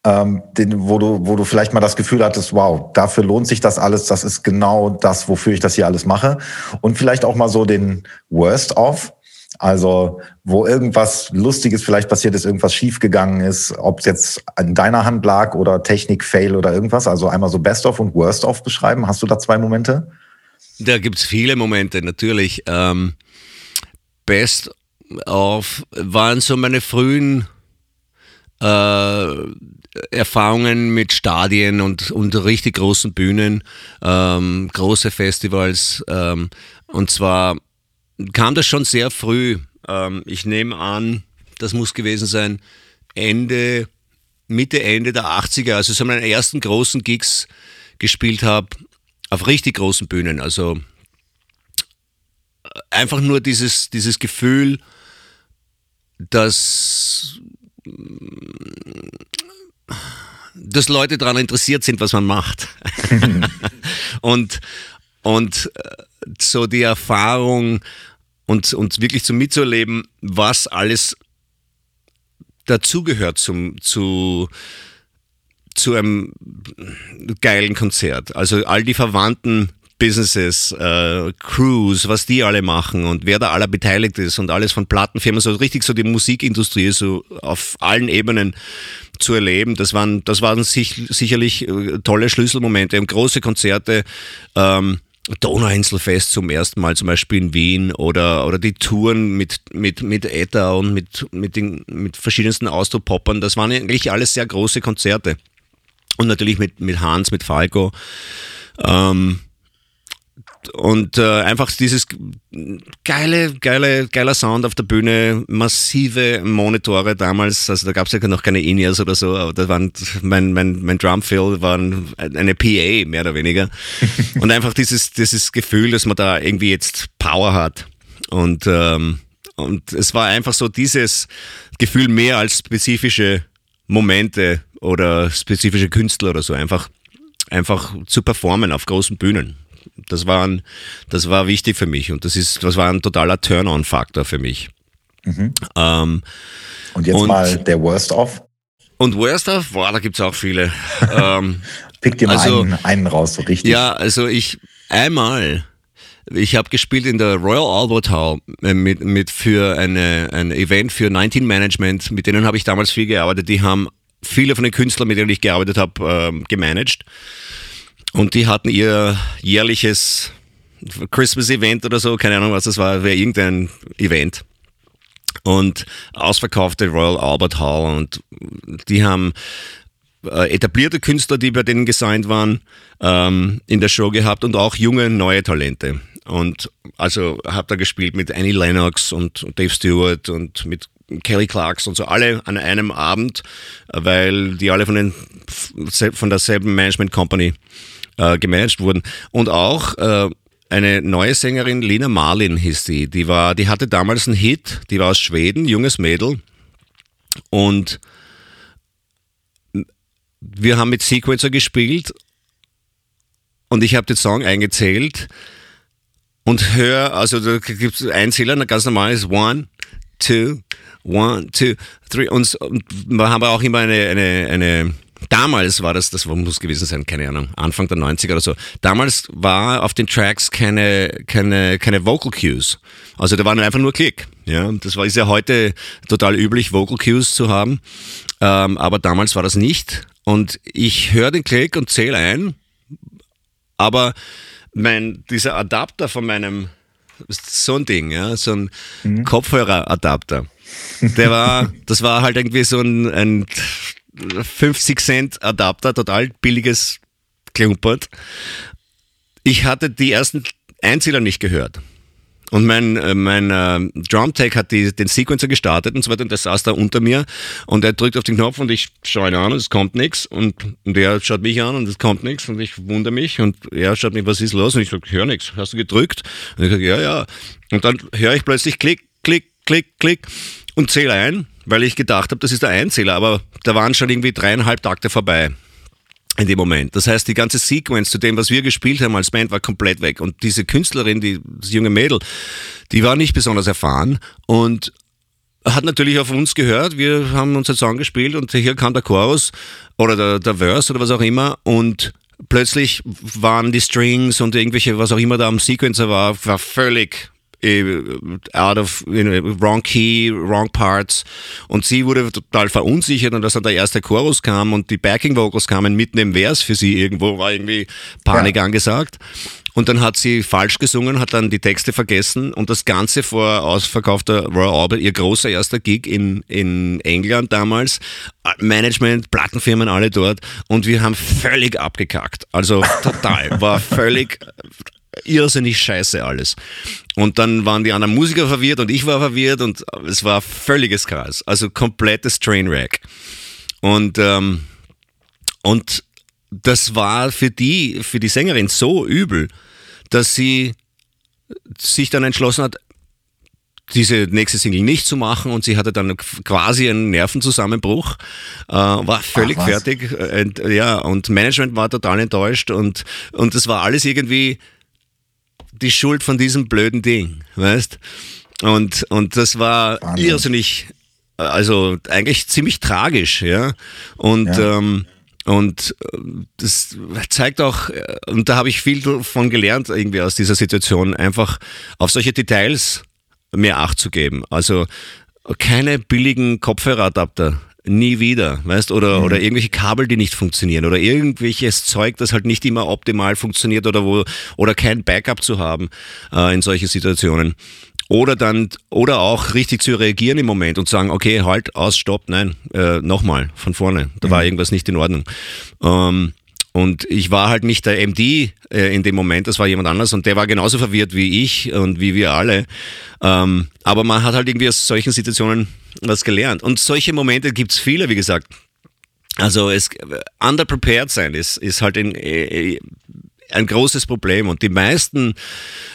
ähm, den, wo du, wo du vielleicht mal das Gefühl hattest, wow, dafür lohnt sich das alles, das ist genau das, wofür ich das hier alles mache. Und vielleicht auch mal so den Worst of, also wo irgendwas Lustiges vielleicht passiert ist, irgendwas schiefgegangen ist, ob es jetzt an deiner Hand lag oder Technik-Fail oder irgendwas. Also einmal so Best of und Worst of beschreiben. Hast du da zwei Momente? Da gibt's viele Momente, natürlich. Ähm, Best of waren so meine frühen äh, Erfahrungen mit Stadien und, und richtig großen Bühnen, ähm, große Festivals. Ähm, und zwar kam das schon sehr früh. Ähm, ich nehme an, das muss gewesen sein Ende, Mitte, Ende der 80er, also so meine ersten großen Gigs gespielt habe, auf richtig großen Bühnen. Also einfach nur dieses, dieses Gefühl, dass dass Leute daran interessiert sind, was man macht. und, und äh, so die Erfahrung und, und wirklich zu mitzuerleben, was alles dazugehört zum, zu, zu einem geilen Konzert. Also all die Verwandten Businesses, äh, Crews, was die alle machen und wer da aller beteiligt ist und alles von Plattenfirmen, so richtig so die Musikindustrie so auf allen Ebenen zu erleben. Das waren, das waren sich, sicherlich äh, tolle Schlüsselmomente und große Konzerte. Ähm, Donauinselfest zum ersten Mal zum Beispiel in Wien oder, oder die Touren mit, mit, mit Etta und mit, mit, den, mit verschiedensten Austropoppern. Das waren eigentlich alles sehr große Konzerte. Und natürlich mit, mit Hans, mit Falco. Ähm, gehabt und äh, einfach dieses geile, geile, geiler Sound auf der Bühne, massive Monitore damals, also da gab es ja noch keine In-Ears oder so, aber da waren mein, mein, mein Drumfill war eine PA, mehr oder weniger. und einfach dieses, dieses Gefühl, dass man da irgendwie jetzt Power hat. Und, ähm, und es war einfach so dieses Gefühl mehr als spezifische Momente oder spezifische Künstler oder so, einfach, einfach zu performen auf großen Bühnen. Das war, ein, das war wichtig für mich und das, ist, das war ein totaler Turn-on-Faktor für mich. Mhm. Ähm, und jetzt und, mal der Worst of. Und Worst of, boah, da gibt es auch viele. ähm, Pick dir mal also, einen, einen raus, so richtig. Ja, also ich einmal ich habe gespielt in der Royal Albert Hall äh, mit, mit für eine, ein Event für 19 Management. Mit denen habe ich damals viel gearbeitet. Die haben viele von den Künstlern, mit denen ich gearbeitet habe, äh, gemanagt. Und die hatten ihr jährliches Christmas-Event oder so, keine Ahnung, was das war, wäre irgendein Event. Und ausverkaufte Royal Albert Hall und die haben äh, etablierte Künstler, die bei denen gesigned waren, ähm, in der Show gehabt und auch junge, neue Talente. Und also habe da gespielt mit Annie Lennox und Dave Stewart und mit Kelly Clarkson und so alle an einem Abend, weil die alle von, den, von derselben Management Company äh, gemanagt wurden. Und auch äh, eine neue Sängerin, Lina Marlin hieß die, die war, die hatte damals einen Hit, die war aus Schweden, junges Mädel. Und wir haben mit Sequencer gespielt und ich habe den Song eingezählt und höre, also da gibt es Einzähler, ganz normal ist One, Two, One, Two, Three. Und, und wir haben auch immer eine, eine, eine Damals war das, das muss gewesen sein, keine Ahnung, Anfang der 90er oder so. Damals war auf den Tracks keine, keine, keine Vocal Cues. Also da waren einfach nur Klick. Ja, das war, ist ja heute total üblich, Vocal Cues zu haben. Ähm, aber damals war das nicht. Und ich höre den Klick und zähle ein. Aber mein, dieser Adapter von meinem, so ein Ding, ja, so ein mhm. Kopfhöreradapter. Der war, das war halt irgendwie so ein, ein 50 Cent Adapter, total billiges Klumpert. Ich hatte die ersten Einzähler nicht gehört. Und mein, äh, mein äh, Drumtech hat die, den Sequencer gestartet und so weiter und der saß da unter mir und er drückt auf den Knopf und ich schaue ihn an und es kommt nichts und, und er schaut mich an und es kommt nichts und ich wundere mich und er schaut mich, was ist los? Und ich sage, ich höre nichts. Hast du gedrückt? Und ich sage, ja, ja. Und dann höre ich plötzlich Klick, Klick, Klick, Klick und zähle ein, weil ich gedacht habe, das ist der Einzähler, aber da waren schon irgendwie dreieinhalb Takte vorbei in dem Moment. Das heißt, die ganze Sequence zu dem, was wir gespielt haben als Band, war komplett weg. Und diese Künstlerin, die, das junge Mädel, die war nicht besonders erfahren und hat natürlich auf uns gehört. Wir haben unseren Song gespielt und hier kam der Chorus oder der, der Verse oder was auch immer und plötzlich waren die Strings und irgendwelche, was auch immer da am Sequencer war, war völlig out of you know, wrong key, wrong parts. Und sie wurde total verunsichert und als dann der erste Chorus kam und die Backing Vocals kamen mitten im Vers für sie irgendwo, war irgendwie Panik ja. angesagt. Und dann hat sie falsch gesungen, hat dann die Texte vergessen und das Ganze vor ausverkaufter Royal Albert, ihr großer erster Gig in, in England damals. Management, Plattenfirmen, alle dort. Und wir haben völlig abgekackt. Also total. War völlig irrsinnig scheiße alles. Und dann waren die anderen Musiker verwirrt und ich war verwirrt und es war völliges Chaos. Also komplettes Trainwreck. Und, ähm, und das war für die, für die Sängerin so übel, dass sie sich dann entschlossen hat, diese nächste Single nicht zu machen und sie hatte dann quasi einen Nervenzusammenbruch, äh, war völlig Ach, fertig, äh, ja, und Management war total enttäuscht und, und das war alles irgendwie die Schuld von diesem blöden Ding, weißt? Und, und das war Wahnsinn. irrsinnig, also eigentlich ziemlich tragisch, ja. Und, ja. Ähm, und äh, das zeigt auch, äh, und da habe ich viel davon gelernt, irgendwie aus dieser Situation, einfach auf solche Details mehr Acht zu geben. Also keine billigen Kopfhöreradapter nie wieder, weißt, oder, mhm. oder irgendwelche Kabel, die nicht funktionieren oder irgendwelches Zeug, das halt nicht immer optimal funktioniert oder wo, oder kein Backup zu haben äh, in solche Situationen. Oder dann, oder auch richtig zu reagieren im Moment und sagen, okay, halt, aus, stopp, nein, äh, nochmal, von vorne, da mhm. war irgendwas nicht in Ordnung. Ähm, und ich war halt nicht der MD äh, in dem Moment, das war jemand anders und der war genauso verwirrt wie ich und wie wir alle. Ähm, aber man hat halt irgendwie aus solchen Situationen was gelernt. Und solche Momente gibt's viele, wie gesagt. Also es underprepared sein ist, ist halt ein, äh, ein großes Problem. Und die meisten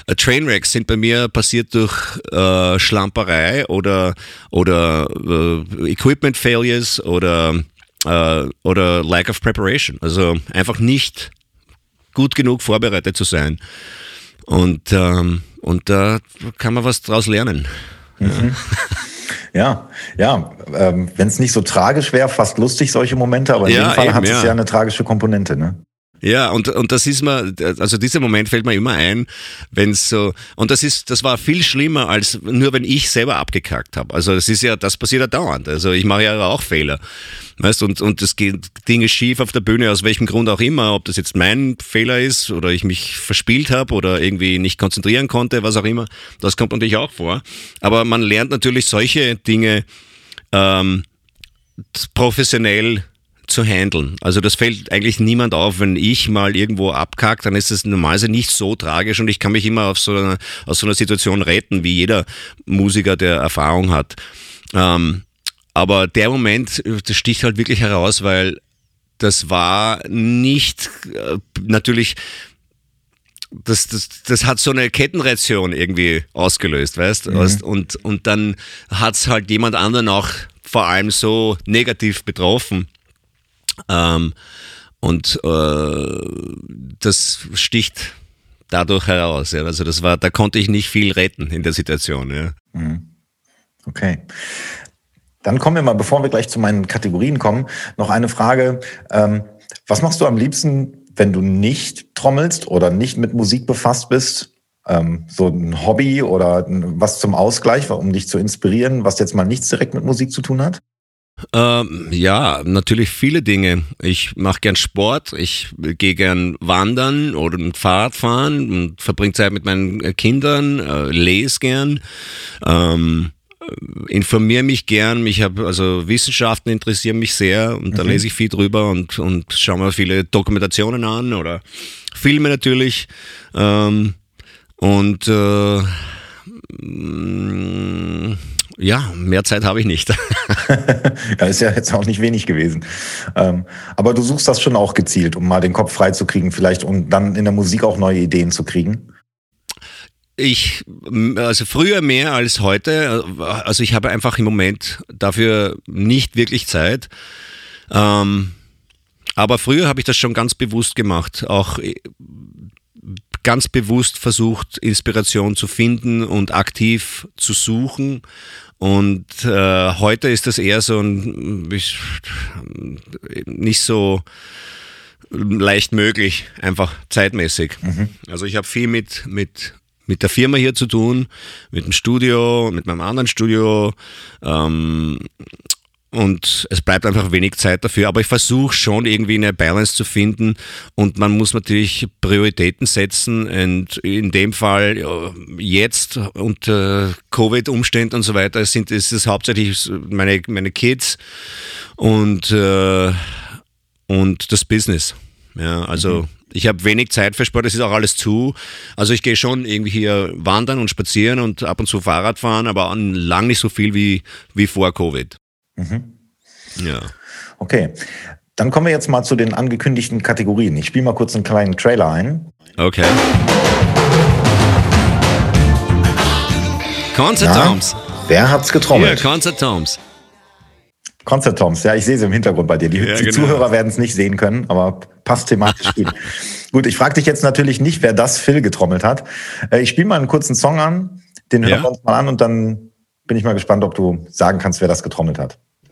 äh, Trainwrecks sind bei mir passiert durch äh, Schlamperei oder, oder äh, Equipment Failures oder äh, oder Lack of Preparation. Also einfach nicht gut genug vorbereitet zu sein. Und, ähm, und da kann man was draus lernen. Mhm. Ja, ja, ähm, wenn es nicht so tragisch wäre, fast lustig solche Momente, aber in ja, dem Fall hat es ja. ja eine tragische Komponente, ne? Ja, und, und das ist mir, also dieser Moment fällt mir immer ein, wenn so, und das ist, das war viel schlimmer als nur wenn ich selber abgekackt habe. Also das ist ja, das passiert ja dauernd. Also ich mache ja auch Fehler. Weißt, und, und es geht Dinge schief auf der Bühne, aus welchem Grund auch immer, ob das jetzt mein Fehler ist oder ich mich verspielt habe oder irgendwie nicht konzentrieren konnte, was auch immer. Das kommt natürlich auch vor. Aber man lernt natürlich solche Dinge ähm, professionell zu handeln. Also das fällt eigentlich niemand auf, wenn ich mal irgendwo abkacke, dann ist es normalerweise nicht so tragisch und ich kann mich immer auf so eine, aus so einer Situation retten, wie jeder Musiker, der Erfahrung hat. Ähm, aber der Moment, das sticht halt wirklich heraus, weil das war nicht äh, natürlich das, das, das hat so eine Kettenreaktion irgendwie ausgelöst, weißt mhm. und, und dann hat es halt jemand anderen auch vor allem so negativ betroffen. Ähm, und äh, das sticht dadurch heraus. Ja. Also das war, da konnte ich nicht viel retten in der Situation. Ja. Mhm. Okay. Dann kommen wir mal, bevor wir gleich zu meinen Kategorien kommen, noch eine Frage. Ähm, was machst du am liebsten, wenn du nicht trommelst oder nicht mit Musik befasst bist? Ähm, so ein Hobby oder was zum Ausgleich, um dich zu inspirieren, was jetzt mal nichts direkt mit Musik zu tun hat? Ähm, ja, natürlich viele Dinge. Ich mache gern Sport, ich gehe gern wandern oder Fahrrad fahren und verbringe Zeit mit meinen Kindern, äh, lese gern. Ähm, informiere mich gern. Ich habe also Wissenschaften interessieren mich sehr und da mhm. lese ich viel drüber und, und schaue mir viele Dokumentationen an oder Filme natürlich. Ähm, und äh, ja, mehr Zeit habe ich nicht. ja, ist ja jetzt auch nicht wenig gewesen. Ähm, aber du suchst das schon auch gezielt, um mal den Kopf frei zu kriegen, vielleicht und dann in der Musik auch neue Ideen zu kriegen. Ich, also früher mehr als heute. Also ich habe einfach im Moment dafür nicht wirklich Zeit. Ähm, aber früher habe ich das schon ganz bewusst gemacht. Auch äh, ganz bewusst versucht, Inspiration zu finden und aktiv zu suchen. Und äh, heute ist das eher so ein nicht so leicht möglich, einfach zeitmäßig. Mhm. Also ich habe viel mit, mit, mit der Firma hier zu tun, mit dem Studio, mit meinem anderen Studio. Ähm, und es bleibt einfach wenig Zeit dafür. Aber ich versuche schon irgendwie eine Balance zu finden und man muss natürlich Prioritäten setzen. Und in dem Fall jetzt unter Covid-Umständen und so weiter sind ist es hauptsächlich meine, meine Kids und, äh, und das Business. Ja, also mhm. ich habe wenig Zeit für Sport, es ist auch alles zu. Also ich gehe schon irgendwie hier wandern und spazieren und ab und zu Fahrrad fahren, aber lang nicht so viel wie, wie vor Covid. Mhm. Ja. Okay. Dann kommen wir jetzt mal zu den angekündigten Kategorien. Ich spiele mal kurz einen kleinen Trailer ein. Okay. Concert Toms. Wer hat's getrommelt? Ja, Concert Toms. Concert Toms, ja, ich sehe sie im Hintergrund bei dir. Die, ja, die genau. Zuhörer werden es nicht sehen können, aber passt thematisch gut. Gut, ich frage dich jetzt natürlich nicht, wer das Phil getrommelt hat. Äh, ich spiele mal einen kurzen Song an, den hören ja. wir uns mal an und dann bin ich mal gespannt, ob du sagen kannst, wer das getrommelt hat.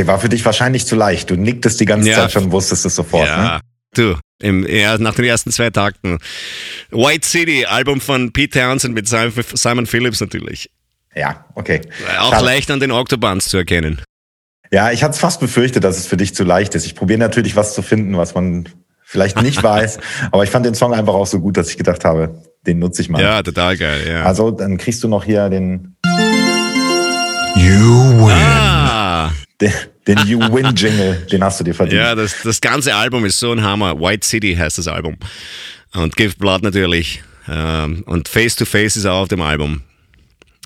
Okay, war für dich wahrscheinlich zu leicht. Du nicktest die ganze Ja. Zeit schon und wusstest es sofort. ja, Ne? du, im, ja, nach den ersten zwei Takten. White City, Album von Pete Townsend mit Simon, Simon Phillips natürlich. Ja, okay. Auch Schade. leicht an den Octobans zu erkennen. Ja, ich hatte es fast befürchtet, dass es für dich zu leicht ist. Ich probiere natürlich was zu finden, was man vielleicht nicht weiß. Aber ich fand den Song einfach auch so gut, dass ich gedacht habe, den nutze ich mal. Ja, total geil, ja. Also dann kriegst du noch hier den, You win. ah, den, den You Win Jingle, den hast du dir verdient. ja, das, das ganze Album ist so ein Hammer. White City heißt das Album. Und Give Blood natürlich. Ähm, und Face to Face ist auch auf dem Album.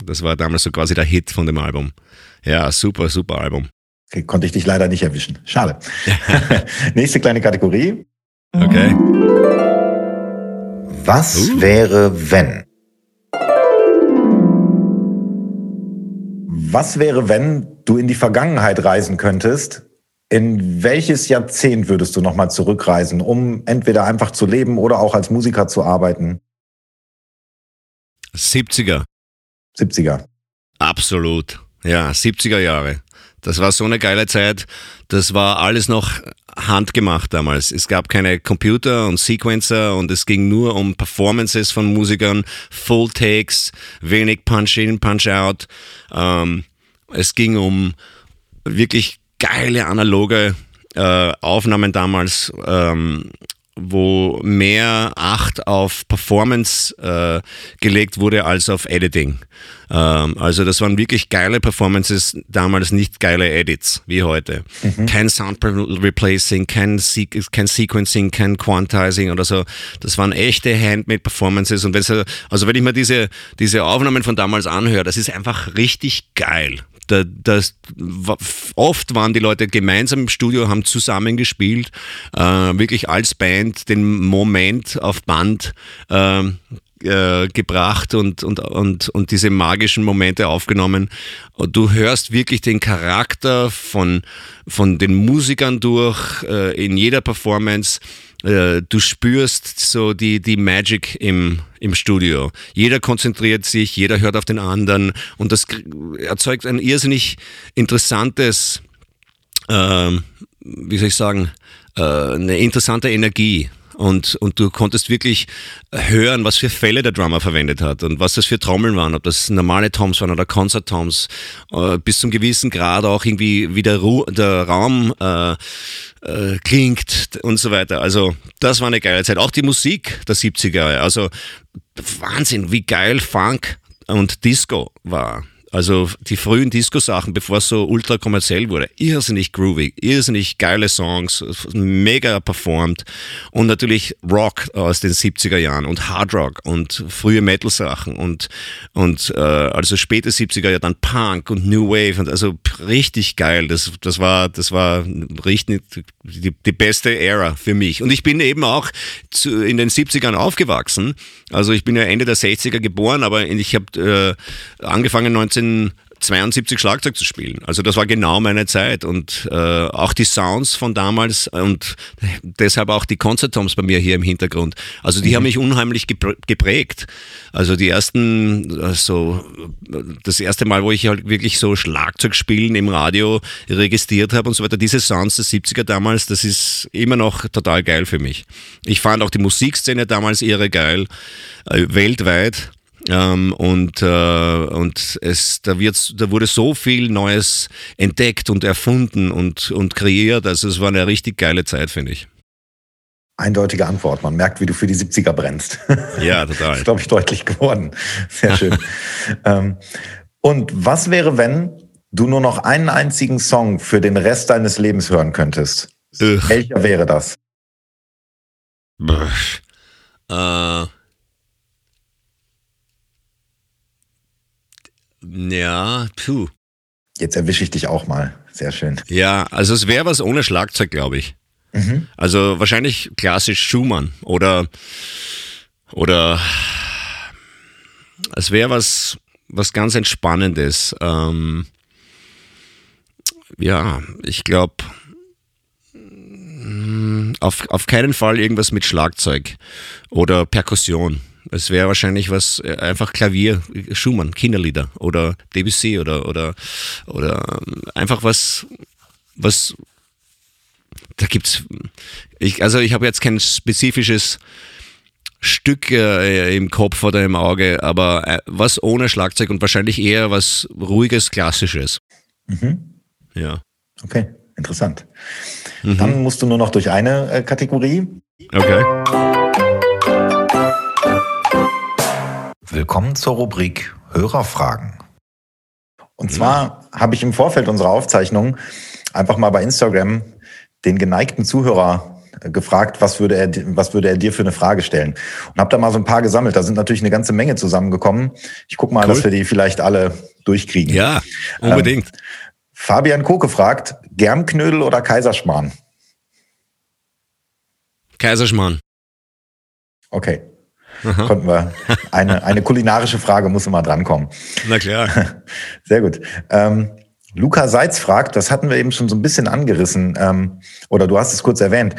Das war damals so quasi der Hit von dem Album. Ja, super, super Album. Konnte ich dich leider nicht erwischen. Schade. Nächste kleine Kategorie. Okay. Was Uh. wäre, wenn? Was wäre, wenn du in die Vergangenheit reisen könntest? In welches Jahrzehnt würdest du nochmal zurückreisen, um entweder einfach zu leben oder auch als Musiker zu arbeiten? 70er. 70er. Absolut. Ja, 70er Jahre. Das war so eine geile Zeit. Das war alles noch handgemacht damals. Es gab keine Computer und Sequencer und es ging nur um Performances von Musikern, Full Takes, wenig Punch-in, Punch-out. Ähm, es ging um wirklich geile analoge äh, Aufnahmen damals, ähm, wo mehr Acht auf Performance äh, gelegt wurde als auf Editing. Ähm, also das waren wirklich geile Performances, damals nicht geile Edits wie heute. Kein Sound Replacing, kein, Se kein Sequencing, kein Quantizing oder so. Das waren echte Handmade Performances und wenn also wenn ich mir diese, diese Aufnahmen von damals anhöre, das ist einfach richtig geil da, das, oft waren die Leute gemeinsam im Studio, haben zusammen gespielt, äh, wirklich als Band den Moment auf Band ähm, äh, gebracht und, und, und, und diese magischen Momente aufgenommen. Und du hörst wirklich den Charakter von, von den Musikern durch äh, in jeder Performance äh, du spürst so die, die Magic im, im Studio. Jeder konzentriert sich, jeder hört auf den anderen und das erzeugt ein irrsinnig interessantes, ähm, wie soll ich sagen, äh, eine interessante Energie. Und, und du konntest wirklich hören, was für Fälle der Drummer verwendet hat und was das für Trommeln waren, ob das normale Toms waren oder Concert-Toms, äh, bis zum gewissen Grad auch irgendwie, wie der, Ru der Raum äh, äh, klingt und so weiter. Also das war eine geile Zeit. Auch die Musik der 70er Jahre. Also Wahnsinn, wie geil Funk und Disco war. Also die frühen Disco-Sachen, bevor es so ultra kommerziell wurde, irrsinnig groovy, irrsinnig geile Songs, mega performt und natürlich Rock aus den 70er Jahren und Hard Rock und frühe Metal-Sachen und, und äh, also späte 70er Jahre dann Punk und New Wave und also richtig geil. Das, das war, das war richtig die, die beste Ära für mich. Und ich bin eben auch zu, in den 70ern aufgewachsen. Also ich bin ja Ende der 60er geboren, aber ich habe äh, angefangen 1972 Schlagzeug zu spielen. Also das war genau meine Zeit und äh, auch die Sounds von damals und deshalb auch die Concertoms bei mir hier im Hintergrund. Also die haben mich unheimlich geprä- geprägt. Also die ersten, äh, so das erste Mal, wo ich halt wirklich so Schlagzeug spielen im Radio registriert habe und so weiter, diese Sounds der 70er damals, das ist immer noch total geil für mich. Ich fand auch die Musikszene damals irre geil, äh, weltweit. Ähm, und äh, und es, da, wird, da wurde so viel Neues entdeckt und erfunden und, und kreiert. Also es war eine richtig geile Zeit, finde ich. Eindeutige Antwort. Man merkt, wie du für die 70er brennst. Ja, Das total. ist, glaube ich, deutlich geworden. Sehr schön. ähm, und was wäre, wenn du nur noch einen einzigen Song für den Rest deines Lebens hören könntest? Ugh. Welcher wäre das? Äh, ja, puh. Jetzt erwische ich dich auch mal. Sehr schön. Ja, also es wäre was ohne Schlagzeug, glaube ich. Mhm. Also wahrscheinlich klassisch Schumann oder oder es wäre was was ganz entspannendes. Ähm, ja, ich glaube auf, auf keinen Fall irgendwas mit Schlagzeug oder Perkussion. Es wäre wahrscheinlich was, äh, einfach Klavier, Schumann, Kinderlieder oder Debussy oder, oder, oder ähm, einfach was, was, da gibt's, ich, also ich habe jetzt kein spezifisches Stück äh, im Kopf oder im Auge, aber äh, was ohne Schlagzeug und wahrscheinlich eher was ruhiges, klassisches. Mhm. Ja. Okay, interessant. Dann musst du nur noch durch eine äh, Kategorie. Okay. Willkommen zur Rubrik Hörerfragen. Und zwar habe ich im Vorfeld unserer Aufzeichnung einfach mal bei Instagram den geneigten Zuhörer äh, gefragt, was würde er, was würde er dir für eine Frage stellen? Und habe da mal so ein paar gesammelt. Da sind natürlich eine ganze Menge zusammengekommen. Ich gucke mal, Cool. dass wir die vielleicht alle durchkriegen. Ja, unbedingt. Fabian Koke fragt, Germknödel oder Kaiserschmarrn? Kaiserschmarrn. Okay. Konnten wir. Eine, eine kulinarische Frage muss immer drankommen. Na klar. Sehr gut. Ähm, Luca Seitz fragt, das hatten wir eben schon so ein bisschen angerissen, ähm, oder du hast es kurz erwähnt.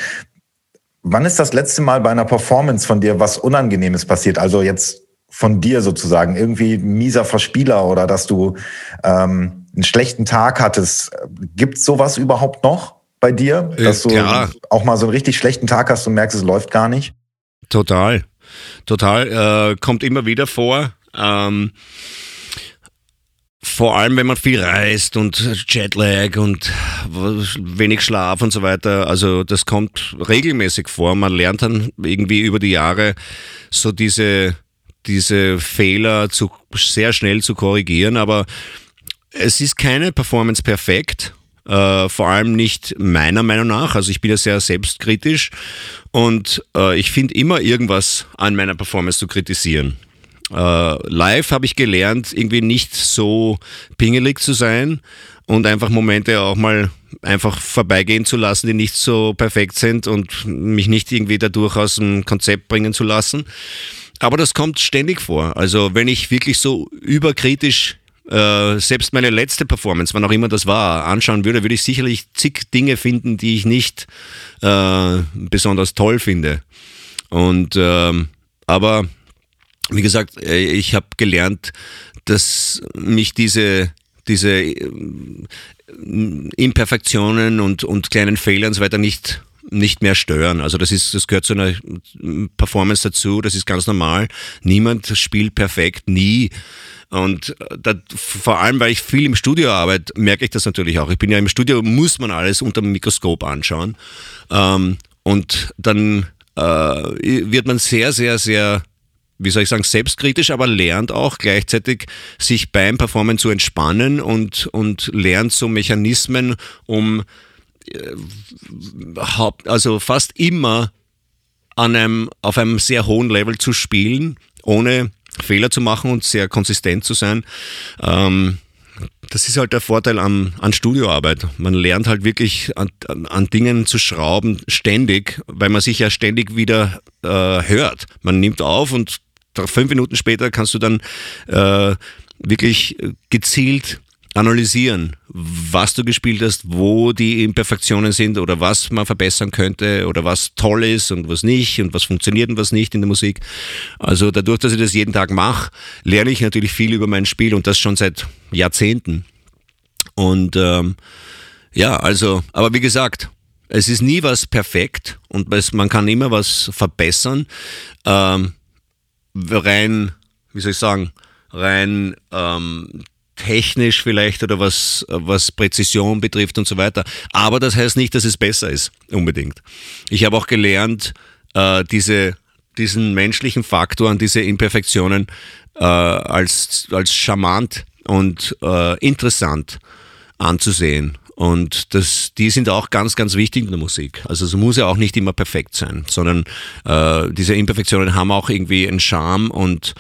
Wann ist das letzte Mal bei einer Performance von dir was Unangenehmes passiert? Also jetzt von dir sozusagen, irgendwie mieser Verspieler oder dass du ähm, einen schlechten Tag hattest. Gibt sowas überhaupt noch bei dir? Äh, Dass du klar. auch mal so einen richtig schlechten Tag hast und merkst, es läuft gar nicht? Total. Total. Äh, kommt immer wieder vor. Ähm, vor allem, wenn man viel reist und Jetlag und wenig Schlaf und so weiter. Also das kommt regelmäßig vor. Man lernt dann irgendwie über die Jahre so diese, diese Fehler zu, sehr schnell zu korrigieren. Aber es ist keine Performance perfekt. Äh, vor allem nicht meiner Meinung nach. Also ich bin ja sehr selbstkritisch und äh, ich finde immer irgendwas an meiner Performance zu kritisieren. Äh, live habe ich gelernt, irgendwie nicht so pingelig zu sein und einfach Momente auch mal einfach vorbeigehen zu lassen, die nicht so perfekt sind und mich nicht irgendwie dadurch aus dem Konzept bringen zu lassen. Aber das kommt ständig vor. Also wenn ich wirklich so überkritisch äh, selbst meine letzte Performance, wann auch immer das war, anschauen würde, würde ich sicherlich zig Dinge finden, die ich nicht äh, besonders toll finde. Und ähm, aber wie gesagt, äh, ich habe gelernt, dass mich diese diese ähm, Imperfektionen und, und kleinen Fehler und so weiter nicht nicht mehr stören. Also das ist, das gehört zu einer Performance dazu, das ist ganz normal. Niemand spielt perfekt, nie. Und da, vor allem, weil ich viel im Studio arbeite, merke ich das natürlich auch. Ich bin ja im Studio, muss man alles unter dem Mikroskop anschauen. Ähm, und dann äh, wird man sehr, sehr, sehr wie soll ich sagen, selbstkritisch, aber lernt auch gleichzeitig sich beim Performen zu entspannen und, und lernt so Mechanismen, um äh, also fast immer an einem, auf einem sehr hohen Level zu spielen, ohne Fehler zu machen und sehr konsistent zu sein. Ähm, das ist halt der Vorteil an, an Studioarbeit. Man lernt halt wirklich an, an, an Dingen zu schrauben, ständig, weil man sich ja ständig wieder äh, hört. Man nimmt auf und fünf Minuten später kannst du dann äh, wirklich gezielt analysieren, was du gespielt hast, wo die Imperfektionen sind oder was man verbessern könnte oder was toll ist und was nicht und was funktioniert und was nicht in der Musik. Also dadurch, dass ich das jeden Tag mache, lerne ich natürlich viel über mein Spiel und das schon seit Jahrzehnten. Und ähm, ja, also, aber wie gesagt, es ist nie was perfekt und es, man kann immer was verbessern. Ähm, rein, wie soll ich sagen, rein ähm, technisch vielleicht oder was, was Präzision betrifft und so weiter. Aber das heißt nicht, dass es besser ist, unbedingt. Ich habe auch gelernt, äh, diese, diesen menschlichen Faktor und diese Imperfektionen äh, als, als charmant und äh, interessant anzusehen. Und das, die sind auch ganz, ganz wichtig in der Musik. Also es muss ja auch nicht immer perfekt sein, sondern äh, diese Imperfektionen haben auch irgendwie einen Charme und,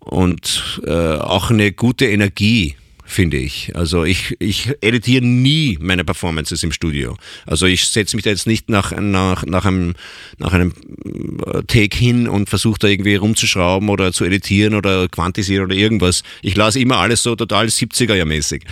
und äh, auch eine gute Energie finde ich. Also ich, ich editiere nie meine Performances im Studio. Also ich setze mich da jetzt nicht nach, nach, nach, einem, nach einem äh, Take hin und versuche da irgendwie rumzuschrauben oder zu editieren oder quantisieren oder irgendwas. Ich lasse immer alles so total 70er-Jahr-mäßig.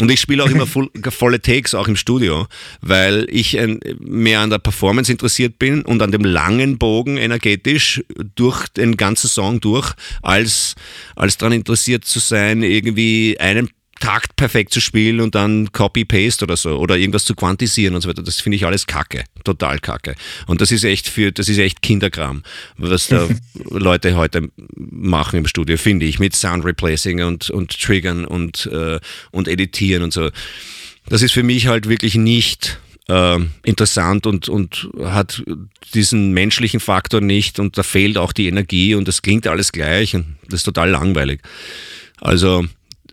Und ich spiele auch immer voll, volle Takes, auch im Studio, weil ich ein, mehr an der Performance interessiert bin und an dem langen Bogen energetisch durch den ganzen Song durch, als, als daran interessiert zu sein, irgendwie einen Takt perfekt zu spielen und dann Copy-Paste oder so oder irgendwas zu quantisieren und so weiter. Das finde ich alles kacke, total kacke. Und das ist echt für, das ist echt Kinderkram, was da Leute heute machen im Studio, finde ich, mit Sound Replacing und, und Triggern und, äh, und Editieren und so. Das ist für mich halt wirklich nicht äh, interessant und, und hat diesen menschlichen Faktor nicht und da fehlt auch die Energie und das klingt alles gleich und das ist total langweilig. Also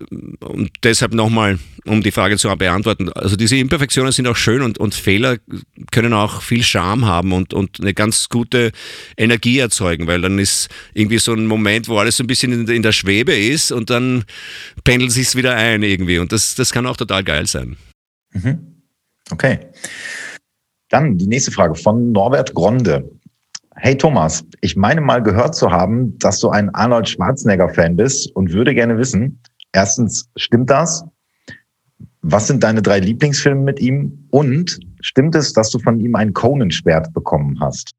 und deshalb nochmal, um die Frage zu beantworten, also diese Imperfektionen sind auch schön und, und Fehler können auch viel Charme haben und, und eine ganz gute Energie erzeugen, weil dann ist irgendwie so ein Moment, wo alles so ein bisschen in, in der Schwebe ist und dann pendelt sich wieder ein irgendwie und das, das kann auch total geil sein. Mhm. Okay. Dann die nächste Frage von Norbert Gronde. Hey Thomas, ich meine mal gehört zu haben, dass du ein Arnold Schwarzenegger-Fan bist und würde gerne wissen, erstens, stimmt das? Was sind deine drei Lieblingsfilme mit ihm? Und stimmt es, dass du von ihm ein Conan-Schwert bekommen hast?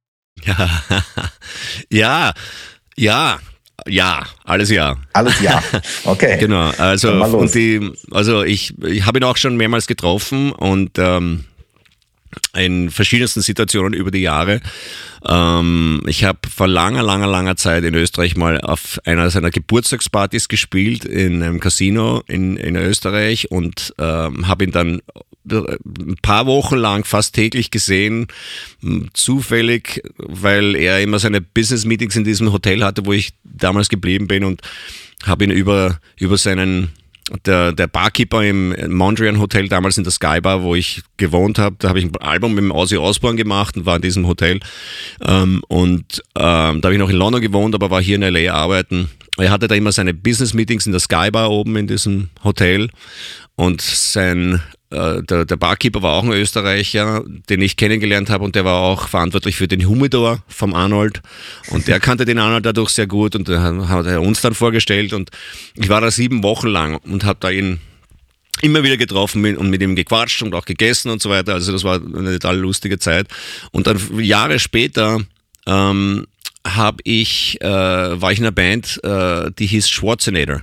Ja, ja, ja, ja, alles ja. Alles ja. Okay. genau. Also, und die, also ich, ich habe ihn auch schon mehrmals getroffen und ähm, in verschiedensten Situationen über die Jahre. Ähm, ich habe vor langer, langer, langer Zeit in Österreich mal auf einer seiner Geburtstagspartys gespielt in einem Casino in, in Österreich und ähm, habe ihn dann ein paar Wochen lang fast täglich gesehen, zufällig, weil er immer seine Business-Meetings in diesem Hotel hatte, wo ich damals geblieben bin und habe ihn über, über seinen der, der Barkeeper im Mondrian Hotel, damals in der Skybar, wo ich gewohnt habe, da habe ich ein Album mit dem Ozzy Osbourne gemacht und war in diesem Hotel. Ähm, und ähm, da habe ich noch in London gewohnt, aber war hier in LA arbeiten. Er hatte da immer seine Business Meetings in der Skybar oben in diesem Hotel und sein äh, der, der, Barkeeper war auch ein Österreicher, den ich kennengelernt habe und der war auch verantwortlich für den Humidor vom Arnold und der kannte den Arnold dadurch sehr gut und hat er uns dann vorgestellt und ich war da sieben Wochen lang und habe da ihn immer wieder getroffen und mit ihm gequatscht und auch gegessen und so weiter. Also das war eine total lustige Zeit. Und dann Jahre später ähm, habe ich, äh, war ich in einer Band, äh, die hieß Schwarzenegger.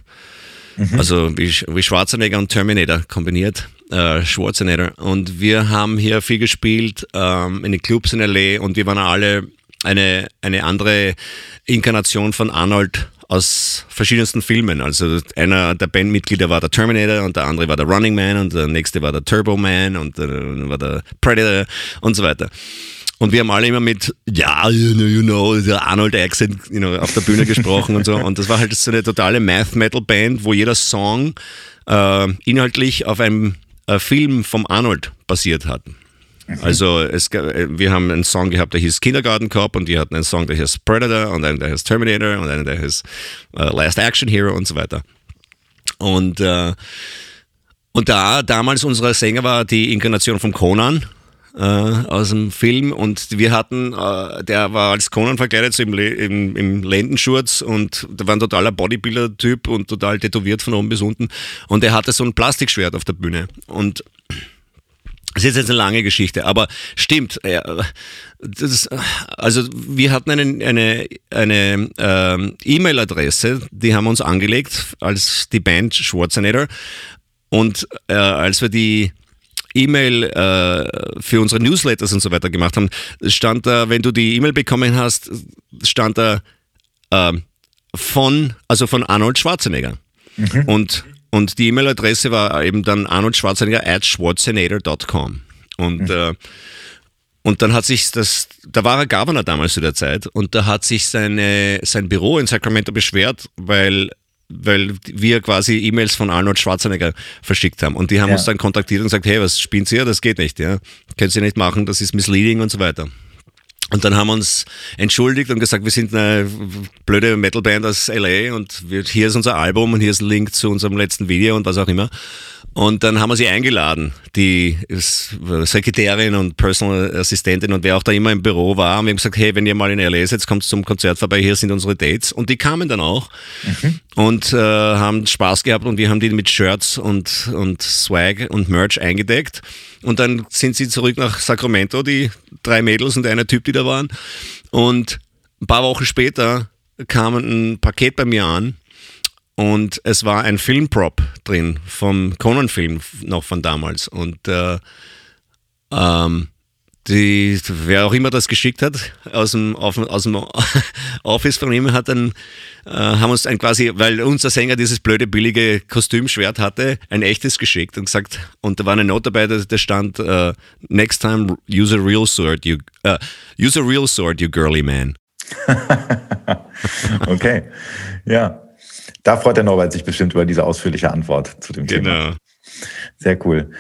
Mhm. Also wie, wie Schwarzenegger und Terminator kombiniert äh, Schwarzenegger. Und wir haben hier viel gespielt ähm, in den Clubs in LA und wir waren alle eine, eine andere Inkarnation von Arnold aus verschiedensten Filmen. Also einer der Bandmitglieder war der Terminator und der andere war der Running Man und der nächste war der Turbo Man und der war der Predator und so weiter. Und wir haben alle immer mit, ja, you know, der Arnold Accent you know, auf der Bühne gesprochen und so. Und das war halt so eine totale Math-Metal-Band, wo jeder Song äh, inhaltlich auf einem äh, Film vom Arnold basiert hatten. Mhm. Also es, wir haben einen Song gehabt, der hieß Kindergarten Cop und die hatten einen Song, der hieß Predator und einen, der hieß Terminator und einen, der hieß uh, Last Action Hero und so weiter. Und, äh, und da damals unser Sänger war die Inkarnation von Conan äh, aus dem Film und wir hatten, äh, der war als Conan verkleidet, so im, im, im Lendenschurz und der war ein totaler Bodybuilder-Typ und total tätowiert von oben bis unten und er hatte so ein Plastikschwert auf der Bühne und das ist jetzt eine lange Geschichte, aber stimmt. Das, also wir hatten eine, eine, eine äh, E-Mail-Adresse, die haben uns angelegt als die Band Schwarzenegger. Und äh, als wir die E-Mail äh, für unsere Newsletters und so weiter gemacht haben, stand da, wenn du die E-Mail bekommen hast, stand da äh, von, also von Arnold Schwarzenegger. Mhm. Und, und die E-Mail-Adresse war eben dann Arnold Schwarzenegger at schwarzenegger.com. Und, mhm. äh, und dann hat sich das, da war er Governor damals zu der Zeit und da hat sich seine, sein Büro in Sacramento beschwert, weil weil wir quasi E-Mails von Arnold Schwarzenegger verschickt haben. Und die haben ja. uns dann kontaktiert und gesagt, hey, was spinnt ihr? Das geht nicht, ja. Könnt ihr nicht machen, das ist misleading und so weiter. Und dann haben wir uns entschuldigt und gesagt, wir sind eine blöde Metalband aus LA und wir, hier ist unser Album und hier ist ein Link zu unserem letzten Video und was auch immer. Und dann haben wir sie eingeladen, die Sekretärin und Personal Assistentin und wer auch da immer im Büro war. Und wir haben gesagt, hey, wenn ihr mal in LA seid, kommt zum Konzert vorbei, hier sind unsere Dates. Und die kamen dann auch mhm. und äh, haben Spaß gehabt und wir haben die mit Shirts und, und Swag und Merch eingedeckt. Und dann sind sie zurück nach Sacramento, die drei Mädels und einer Typ, die da waren. Und ein paar Wochen später kam ein Paket bei mir an und es war ein Filmprop drin vom Conan-Film noch von damals und äh, ähm, die, wer auch immer das geschickt hat, aus dem, aus dem Office von ihm hat dann, äh, haben uns ein quasi, weil unser Sänger dieses blöde billige Kostümschwert hatte, ein echtes geschickt und gesagt, und da war eine Note dabei, da stand, uh, next time use a real sword, you, uh, use a real sword, you girly man. okay, ja. Da freut der Norbert sich bestimmt über diese ausführliche Antwort zu dem genau. Thema. Sehr cool.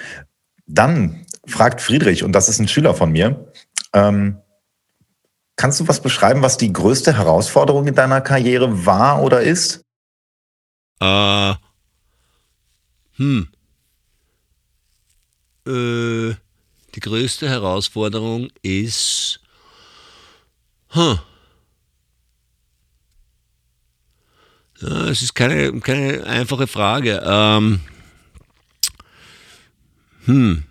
Dann fragt Friedrich, und das ist ein Schüler von mir, ähm, kannst du was beschreiben, was die größte Herausforderung in deiner Karriere war oder ist? Äh, hm. Äh, die größte Herausforderung ist, huh. Ja, es ist keine, keine einfache Frage. Ähm, hm.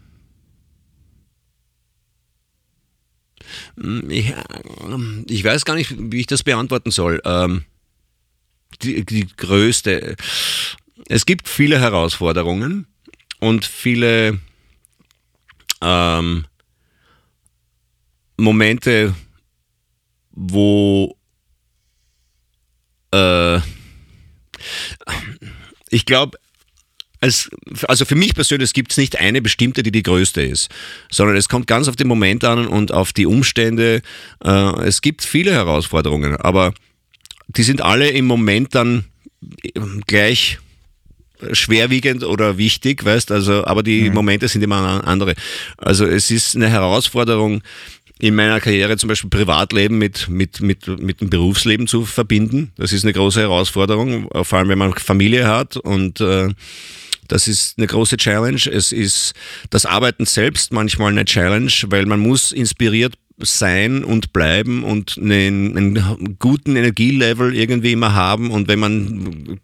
Hm, ich, ähm, ich, weiß gar nicht, wie ich das beantworten soll. Ähm, die, die größte. Es gibt viele Herausforderungen und viele ähm, Momente, wo äh, ich glaube, es, also für mich persönlich gibt es nicht eine bestimmte, die die größte ist, sondern es kommt ganz auf den Moment an und auf die Umstände. Äh, es gibt viele Herausforderungen, aber die sind alle im Moment dann gleich schwerwiegend oder wichtig, weißt also, aber die mhm. Momente sind immer andere. Also es ist eine Herausforderung, in meiner Karriere zum Beispiel Privatleben mit, mit, mit, mit dem Berufsleben zu verbinden. Das ist eine große Herausforderung, vor allem wenn man Familie hat und äh, das ist eine große Challenge. Es ist das Arbeiten selbst manchmal eine Challenge, weil man muss inspiriert sein und bleiben und einen, einen, guten Energielevel irgendwie immer haben. Und wenn man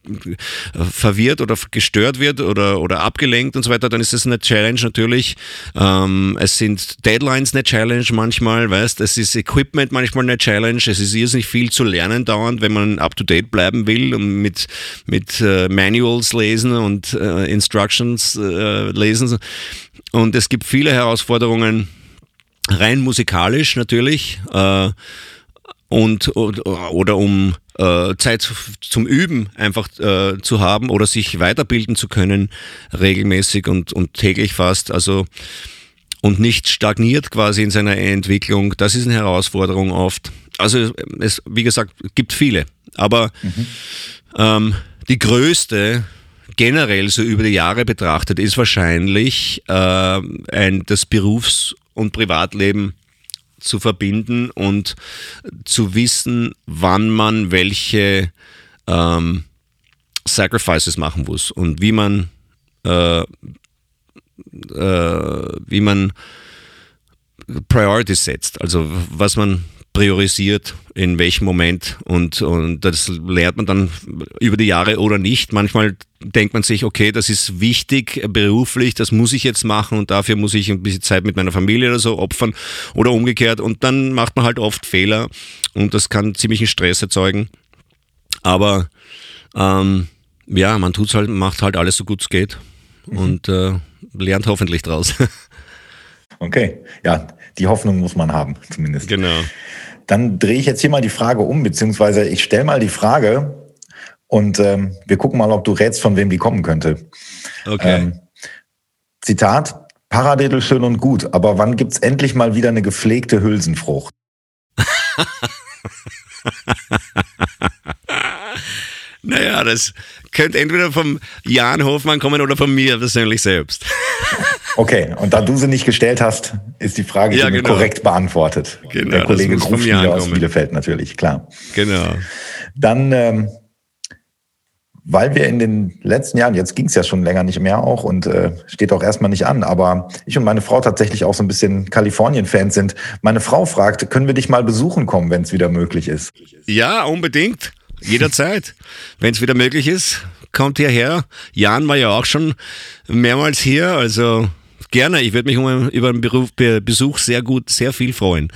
verwirrt oder gestört wird oder, oder abgelenkt und so weiter, dann ist das eine Challenge natürlich. Ähm, es sind Deadlines eine Challenge manchmal, weißt, es ist Equipment manchmal eine Challenge, es ist irrsinnig viel zu lernen dauernd, wenn man up to date bleiben will und mit, mit äh, Manuals lesen und äh, Instructions äh, lesen. Und es gibt viele Herausforderungen, rein musikalisch natürlich äh, und oder, um äh, Zeit zum Üben einfach äh, zu haben oder sich weiterbilden zu können regelmäßig und, und täglich fast also und nicht stagniert quasi in seiner Entwicklung. Das ist eine Herausforderung oft. Also es wie gesagt gibt viele. Aber mhm. ähm, die größte generell so über die Jahre betrachtet ist wahrscheinlich äh, ein das Berufs und Privatleben zu verbinden und zu wissen, wann man welche ähm, Sacrifices machen muss und wie man äh, äh, wie man Priorities setzt, also was man priorisiert, in welchem Moment und, und das lernt man dann über die Jahre oder nicht. Manchmal denkt man sich, okay, das ist wichtig beruflich, das muss ich jetzt machen und dafür muss ich ein bisschen Zeit mit meiner Familie oder so opfern oder umgekehrt und dann macht man halt oft Fehler und das kann ziemlichen Stress erzeugen. Aber ähm, ja, man tut's halt, macht halt alles so gut es geht mhm. und äh, lernt hoffentlich draus. Okay, ja, die Hoffnung muss man haben, zumindest. Genau. Dann drehe ich jetzt hier mal die Frage um, beziehungsweise ich stelle mal die Frage und ähm, wir gucken mal, ob du rätst, von wem die kommen könnte. Okay. Ähm, Zitat, Paradiddle schön und gut, aber wann gibt's endlich mal wieder eine gepflegte Hülsenfrucht? naja, das könnte entweder vom Jan Hofmann kommen oder von mir persönlich selbst. Okay, und da du sie nicht gestellt hast, ist die Frage ja, genau. korrekt beantwortet. Genau, Der Kollege Grufschmiede aus Bielefeld natürlich, klar. Genau. Dann, ähm, weil wir in den letzten Jahren, jetzt ging es ja schon länger nicht mehr auch und äh, steht auch erstmal nicht an, aber ich und meine Frau tatsächlich auch so ein bisschen Kalifornien-Fans sind. Meine Frau fragt, können wir dich mal besuchen kommen, wenn es wieder möglich ist? Ja, unbedingt. Jederzeit. wenn es wieder möglich ist, kommt hierher. Jan war ja auch schon mehrmals hier, also Gerne, ich würde mich um, über einen Beruf, Besuch sehr gut, sehr viel freuen.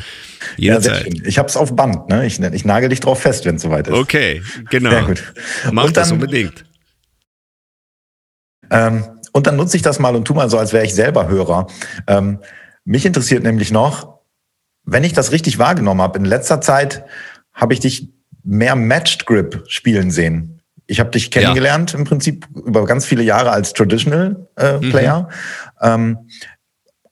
Jederzeit. Ja, ich habe es auf Band, ne? Ich, ich nagel dich drauf fest, wenn es soweit ist. Okay, genau. Sehr gut. Mach Und das unbedingt. Ähm, und dann nutze ich das mal und tu mal so, als wäre ich selber Hörer. Ähm, mich interessiert nämlich noch, wenn ich das richtig wahrgenommen habe, in letzter Zeit habe ich dich mehr Matched Grip spielen sehen. Ich habe dich kennengelernt ja. im Prinzip über ganz viele Jahre als Traditional äh, mhm. Player. Ähm,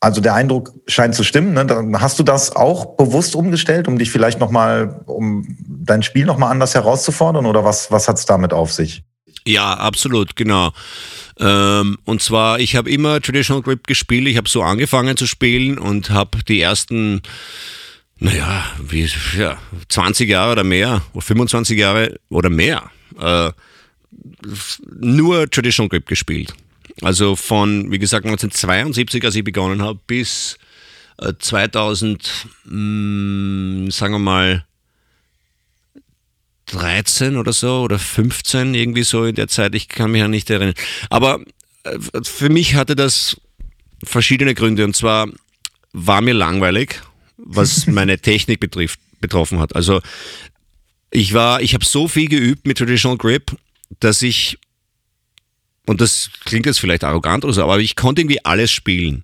also der Eindruck scheint zu stimmen. Ne? Dann hast du das auch bewusst umgestellt, um dich vielleicht noch mal, um dein Spiel noch mal anders herauszufordern? Oder was was hat's damit auf sich? Ja, absolut, genau. Ähm, und zwar, ich habe immer Traditional Grip gespielt. Ich habe so angefangen zu spielen und habe die ersten, naja, wie, ja, 20 Jahre oder mehr, oder 25 Jahre oder mehr, äh, nur Traditional Grip gespielt. Also von, wie gesagt, 1972, als ich begonnen habe, bis 2000, äh, mh, sagen wir mal, 13 oder so oder 15 irgendwie so in der Zeit. Ich kann mich ja nicht erinnern. Aber äh, für mich hatte das verschiedene Gründe. Und zwar war mir langweilig, was meine Technik betrifft, betroffen hat. Also ich war, ich habe so viel geübt mit Traditional Grip, dass ich, und das klingt jetzt vielleicht arrogant oder so, aber ich konnte irgendwie alles spielen.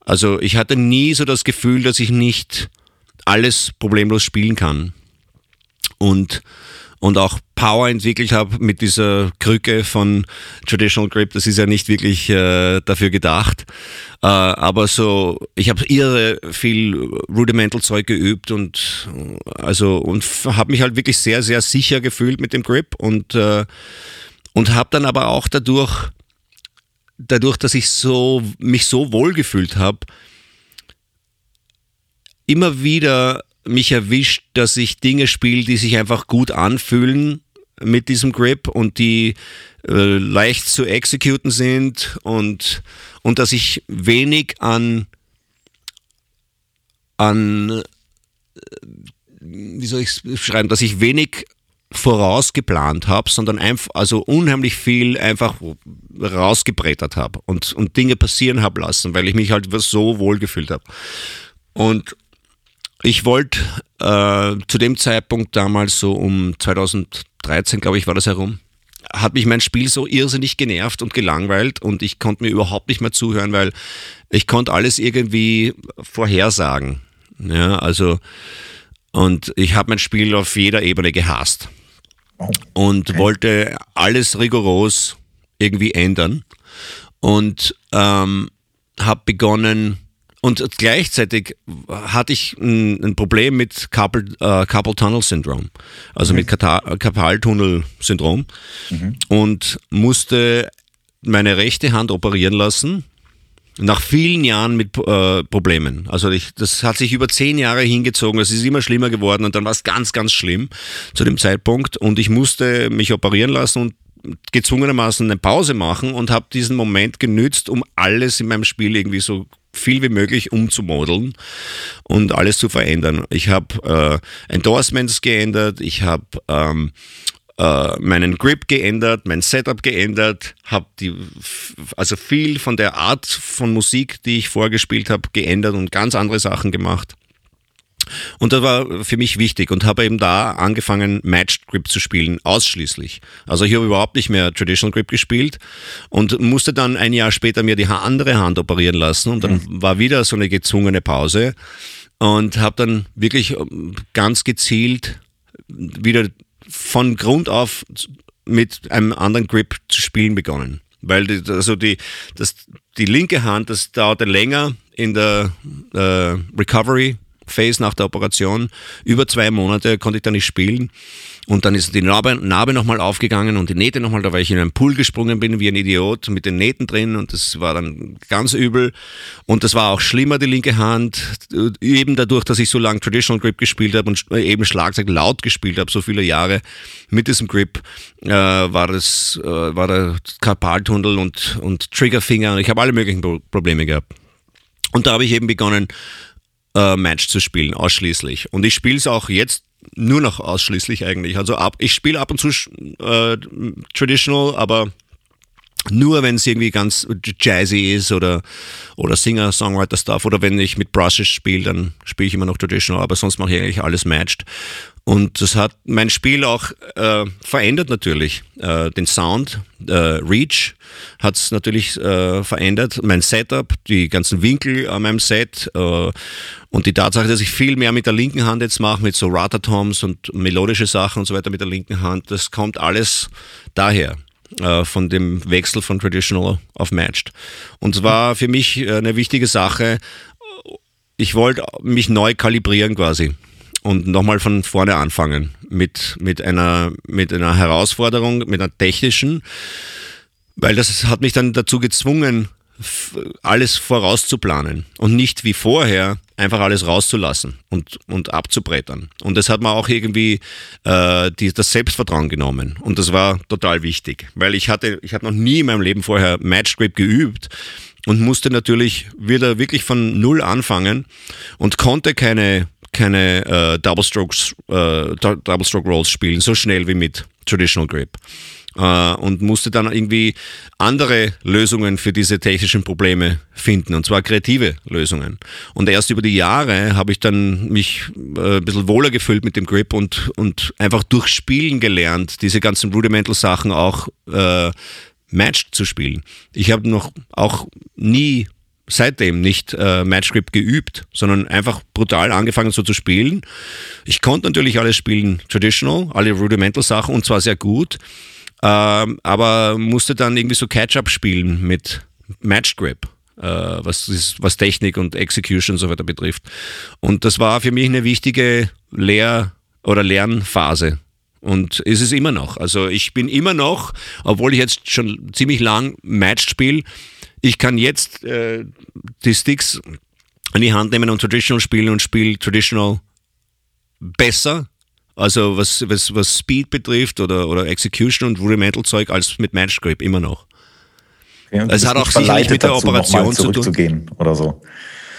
Also ich hatte nie so das Gefühl, dass ich nicht alles problemlos spielen kann und, und auch Power entwickelt habe mit dieser Krücke von Traditional Grip. Das ist ja nicht wirklich äh, dafür gedacht. Äh, aber so, ich habe irre viel Rudimental Zeug geübt und also und habe mich halt wirklich sehr, sehr sicher gefühlt mit dem Grip und, äh, und habe dann aber auch dadurch, dadurch, dass ich so, mich so wohl gefühlt habe, immer wieder mich erwischt, dass ich Dinge spiele, die sich einfach gut anfühlen mit diesem Grip und die äh, leicht zu exekuten sind und, und dass ich wenig an, an äh, wie soll ich es schreiben, dass ich wenig vorausgeplant habe, sondern einfach, also unheimlich viel einfach rausgebrettert habe und, und Dinge passieren habe lassen, weil ich mich halt so wohl gefühlt habe. Und ich wollte äh, zu dem Zeitpunkt damals so um 2013, glaube ich, war das herum, hat mich mein Spiel so irrsinnig genervt und gelangweilt und ich konnte mir überhaupt nicht mehr zuhören, weil ich konnte alles irgendwie vorhersagen. Ja, also und ich habe mein Spiel auf jeder Ebene gehasst und okay. wollte alles rigoros irgendwie ändern und ähm, habe begonnen und gleichzeitig hatte ich ein, ein Problem mit Carpal, äh, Carpal Tunnel Syndrom, also mhm. mit Carpaltunnel Syndrom mhm. und musste meine rechte Hand operieren lassen. Nach vielen Jahren mit äh, Problemen. Also ich, das hat sich über zehn Jahre hingezogen. Es ist immer schlimmer geworden und dann war es ganz, ganz schlimm zu dem Zeitpunkt. Und ich musste mich operieren lassen und gezwungenermaßen eine Pause machen und habe diesen Moment genützt, um alles in meinem Spiel irgendwie so viel wie möglich umzumodeln und alles zu verändern. Ich habe äh, Endorsements geändert, ich habe ähm, äh, meinen Grip geändert, mein Setup geändert, habe die also viel von der Art von Musik, die ich vorgespielt habe, geändert und ganz andere Sachen gemacht. Und das war für mich wichtig und habe eben da angefangen, Matched Grip zu spielen, ausschließlich. Also ich habe überhaupt nicht mehr Traditional Grip gespielt und musste dann ein Jahr später mir die andere Hand operieren lassen und dann mhm. war wieder so eine gezwungene Pause und habe dann wirklich ähm, ganz gezielt wieder von Grund auf mit einem anderen Grip zu spielen begonnen. Weil die, also die, das, die linke Hand, das dauerte länger in der äh, Recovery Phase nach der Operation. Über zwei Monate konnte ich da nicht spielen. Und dann ist die Narbe, Narbe nochmal aufgegangen und die Nähte nochmal, da weil ich in einen Pool gesprungen bin wie ein Idiot mit den Nähten drin und das war dann ganz übel. Und das war auch schlimmer, die linke Hand, eben dadurch, dass ich so lange Traditional Grip gespielt habe und eben Schlagzeug laut gespielt habe, so viele Jahre mit diesem Grip, äh, war das, äh, war der Karpaltunnel und, und Triggerfinger und ich habe alle möglichen Probleme gehabt. Und da habe ich eben begonnen, äh, Match zu spielen, ausschließlich. Und ich spiele es auch jetzt nur noch ausschließlich eigentlich. Also ab, ich spiele ab und zu äh, Traditional, aber nur wenn es irgendwie ganz jazzy ist oder, oder Singer-Songwriter-Stuff oder wenn ich mit Brushes spiele, dann spiele ich immer noch Traditional, aber sonst mache ich eigentlich alles matched. Und das hat mein Spiel auch äh, verändert natürlich. Äh, den Sound, äh, Reach hat es natürlich äh, verändert. Mein Setup, die ganzen Winkel an meinem Set äh, und die Tatsache, dass ich viel mehr mit der linken Hand jetzt mache, mit so Ratatoms und melodische Sachen und so weiter mit der linken Hand, das kommt alles daher äh, von dem Wechsel von Traditional auf Matched. Und es war für mich äh, eine wichtige Sache. Ich wollte mich neu kalibrieren quasi und nochmal von vorne anfangen mit, mit, einer, mit einer Herausforderung, mit einer technischen, weil das hat mich dann dazu gezwungen, alles vorauszuplanen und nicht wie vorher einfach alles rauszulassen und, und abzubrettern. Und das hat mir auch irgendwie äh, die, das Selbstvertrauen genommen. Und das war total wichtig, weil ich hatte, ich hatte noch nie in meinem Leben vorher Match Grip geübt und musste natürlich wieder wirklich von Null anfangen und konnte keine keine äh, Double Strokes, äh, Double Stroke Rolls spielen, so schnell wie mit Traditional Grip. Äh, und musste dann irgendwie andere Lösungen für diese technischen Probleme finden, und zwar kreative Lösungen. Und erst über die Jahre habe ich dann mich äh, ein bisschen wohler gefühlt mit dem Grip und, und einfach durch Spielen gelernt, diese ganzen Rudimental Sachen auch äh, matched zu spielen. Ich habe noch auch nie seitdem nicht äh, Matchgrip geübt, sondern einfach brutal angefangen so zu spielen. Ich konnte natürlich alles spielen, traditional, alle Rudimental Sachen und zwar sehr gut, ähm, aber musste dann irgendwie so Catch-up spielen mit Matchgrip. Äh, was, was Technik und Execution und so weiter betrifft. Und das war für mich eine wichtige Lehr- oder Lernphase. Und ist es immer noch. Also ich bin immer noch, obwohl ich jetzt schon ziemlich lang Matched spiele, ich kann jetzt äh, die Sticks in die Hand nehmen und Traditional spielen und spiele Traditional besser, also was, was, was Speed betrifft oder, oder Execution und Rudimental Zeug als mit Match Grip immer noch. Ja, es hat auch sicherlich mit der dazu, Operation zu tun. oder so.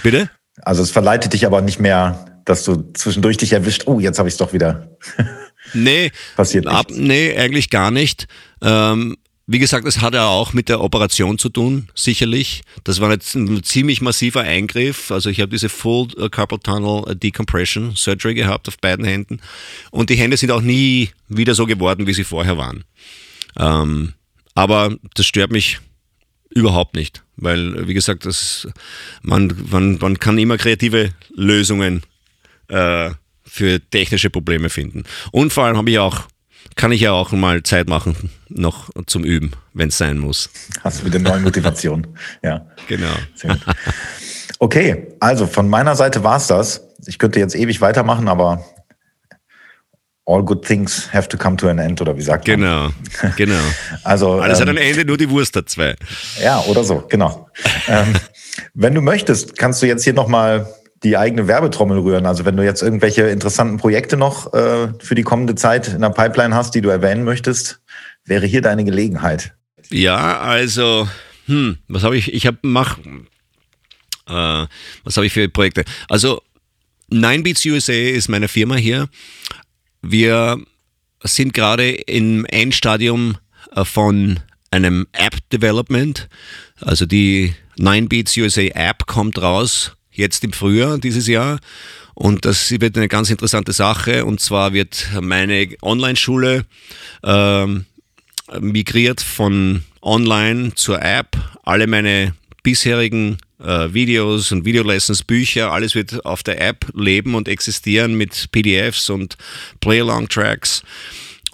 Bitte? Also es verleitet dich aber nicht mehr, dass du zwischendurch dich erwischt, oh, jetzt habe ich es doch wieder. nee, passiert ab, nee, eigentlich gar nicht. Ähm, wie gesagt, es hat ja auch mit der Operation zu tun, sicherlich. Das war jetzt ein ziemlich massiver Eingriff. Also ich habe diese Full Carpal Tunnel Decompression Surgery gehabt auf beiden Händen. Und die Hände sind auch nie wieder so geworden, wie sie vorher waren. Ähm, aber das stört mich überhaupt nicht, weil, wie gesagt, das, man, man, man kann immer kreative Lösungen äh, für technische Probleme finden. Und vor allem habe ich auch kann ich ja auch mal Zeit machen, noch zum Üben, wenn es sein muss. Hast du wieder neue Motivation. ja. Genau. Okay, also von meiner Seite war es das. Ich könnte jetzt ewig weitermachen, aber all good things have to come to an end, oder wie sagt man? Genau, genau. Also, Alles ähm, hat ein Ende, nur die Wurst hat zwei. Ja, oder so, genau. ähm, wenn du möchtest, kannst du jetzt hier nochmal die eigene Werbetrommel rühren. Also wenn du jetzt irgendwelche interessanten Projekte noch äh, für die kommende Zeit in der Pipeline hast, die du erwähnen möchtest, wäre hier deine Gelegenheit. Ja, also, hm, was habe ich? Ich habe mach, äh, was habe ich für Projekte? Also 9Beats USA ist meine Firma hier. Wir sind gerade im Endstadium äh, von einem App Development. Also die 9Beats USA App kommt raus jetzt im Frühjahr dieses Jahr. Und das wird eine ganz interessante Sache. Und zwar wird meine Online-Schule ähm, migriert von Online zur App. Alle meine bisherigen äh, Videos und Videolessons, Bücher, alles wird auf der App leben und existieren mit PDFs und Play-Along-Tracks.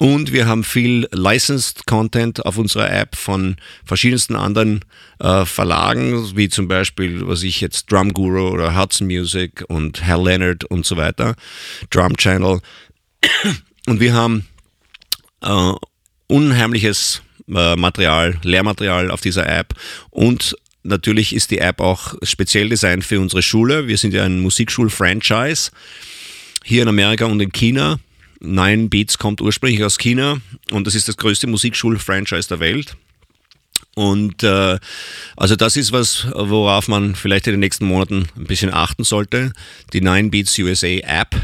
Und wir haben viel Licensed Content auf unserer App von verschiedensten anderen äh, Verlagen, wie zum Beispiel, was ich jetzt Drum Guru oder Hudson Music und Hal Leonard und so weiter, Drum Channel. Und wir haben äh, unheimliches äh, Material, Lehrmaterial auf dieser App und natürlich ist die App auch speziell designt für unsere Schule. Wir sind ja ein Musikschul-Franchise hier in Amerika und in China Nine Beats kommt ursprünglich aus China und das ist das größte Musikschul-Franchise der Welt. Und äh, also das ist was, worauf man vielleicht in den nächsten Monaten ein bisschen achten sollte. Die Nine Beats USA App.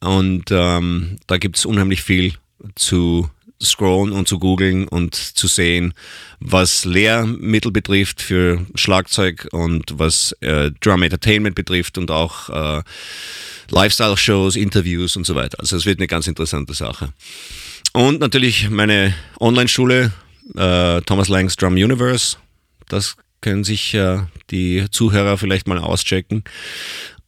Und ähm, da gibt es unheimlich viel zu scrollen und zu googeln und zu sehen, was Lehrmittel betrifft für Schlagzeug und was äh, Drum Entertainment betrifft und auch äh, Lifestyle-Shows, Interviews und so weiter. Also es wird eine ganz interessante Sache. Und natürlich meine Online-Schule, äh, Thomas Langs Drum Universe. Das können sich äh, die Zuhörer vielleicht mal auschecken.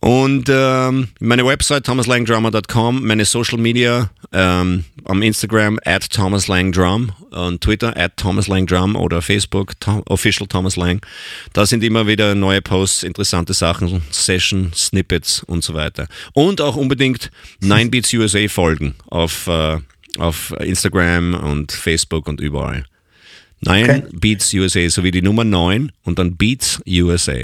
Und ähm, meine Website thomaslangdrummer.com, meine Social Media ähm, am Instagram at thomaslangdrum und Twitter at thomaslangdrum oder Facebook Tom, official Thomas Lang. Da sind immer wieder neue Posts, interessante Sachen, Session, Snippets und so weiter. Und auch unbedingt 9 Beats USA folgen auf, äh, auf Instagram und Facebook und überall. 9 okay. Beats USA, sowie die Nummer 9 und dann Beats USA.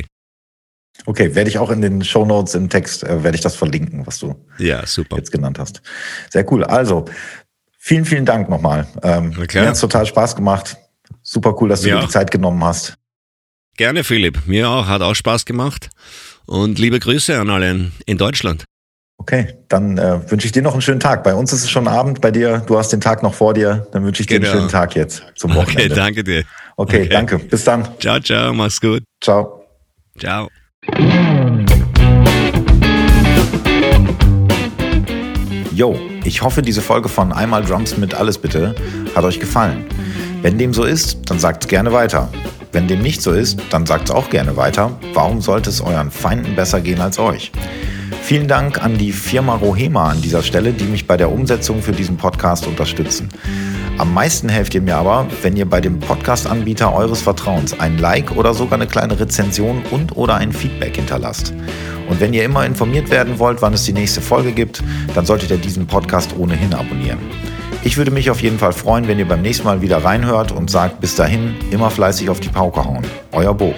Okay, werde ich auch in den Show Notes im Text, äh, werde ich das verlinken, was du ja, super. jetzt genannt hast. Sehr cool. Also, vielen, vielen Dank nochmal. Ähm, okay. Mir hat total Spaß gemacht. Super cool, dass du ja. dir die Zeit genommen hast. Gerne, Philipp. Mir auch. Hat auch Spaß gemacht. Und liebe Grüße an alle in Deutschland. Okay, dann äh, wünsche ich dir noch einen schönen Tag. Bei uns ist es schon Abend, bei dir, du hast den Tag noch vor dir. Dann wünsche ich dir genau. einen schönen Tag jetzt zum Wochenende. Okay, danke dir. Okay, okay, danke. Bis dann. Ciao, ciao, mach's gut. Ciao. Ciao. Yo, ich hoffe, diese Folge von Einmal Drums mit Alles bitte hat euch gefallen. Wenn dem so ist, dann sagt's gerne weiter. Wenn dem nicht so ist, dann sagt's auch gerne weiter. Warum sollte es euren Feinden besser gehen als euch? Vielen Dank an die Firma Rohema an dieser Stelle, die mich bei der Umsetzung für diesen Podcast unterstützen. Am meisten helft ihr mir aber, wenn ihr bei dem Podcast-Anbieter eures Vertrauens ein Like oder sogar eine kleine Rezension und oder ein Feedback hinterlasst. Und wenn ihr immer informiert werden wollt, wann es die nächste Folge gibt, dann solltet ihr diesen Podcast ohnehin abonnieren. Ich würde mich auf jeden Fall freuen, wenn ihr beim nächsten Mal wieder reinhört und sagt bis dahin immer fleißig auf die Pauke hauen. Euer Bo.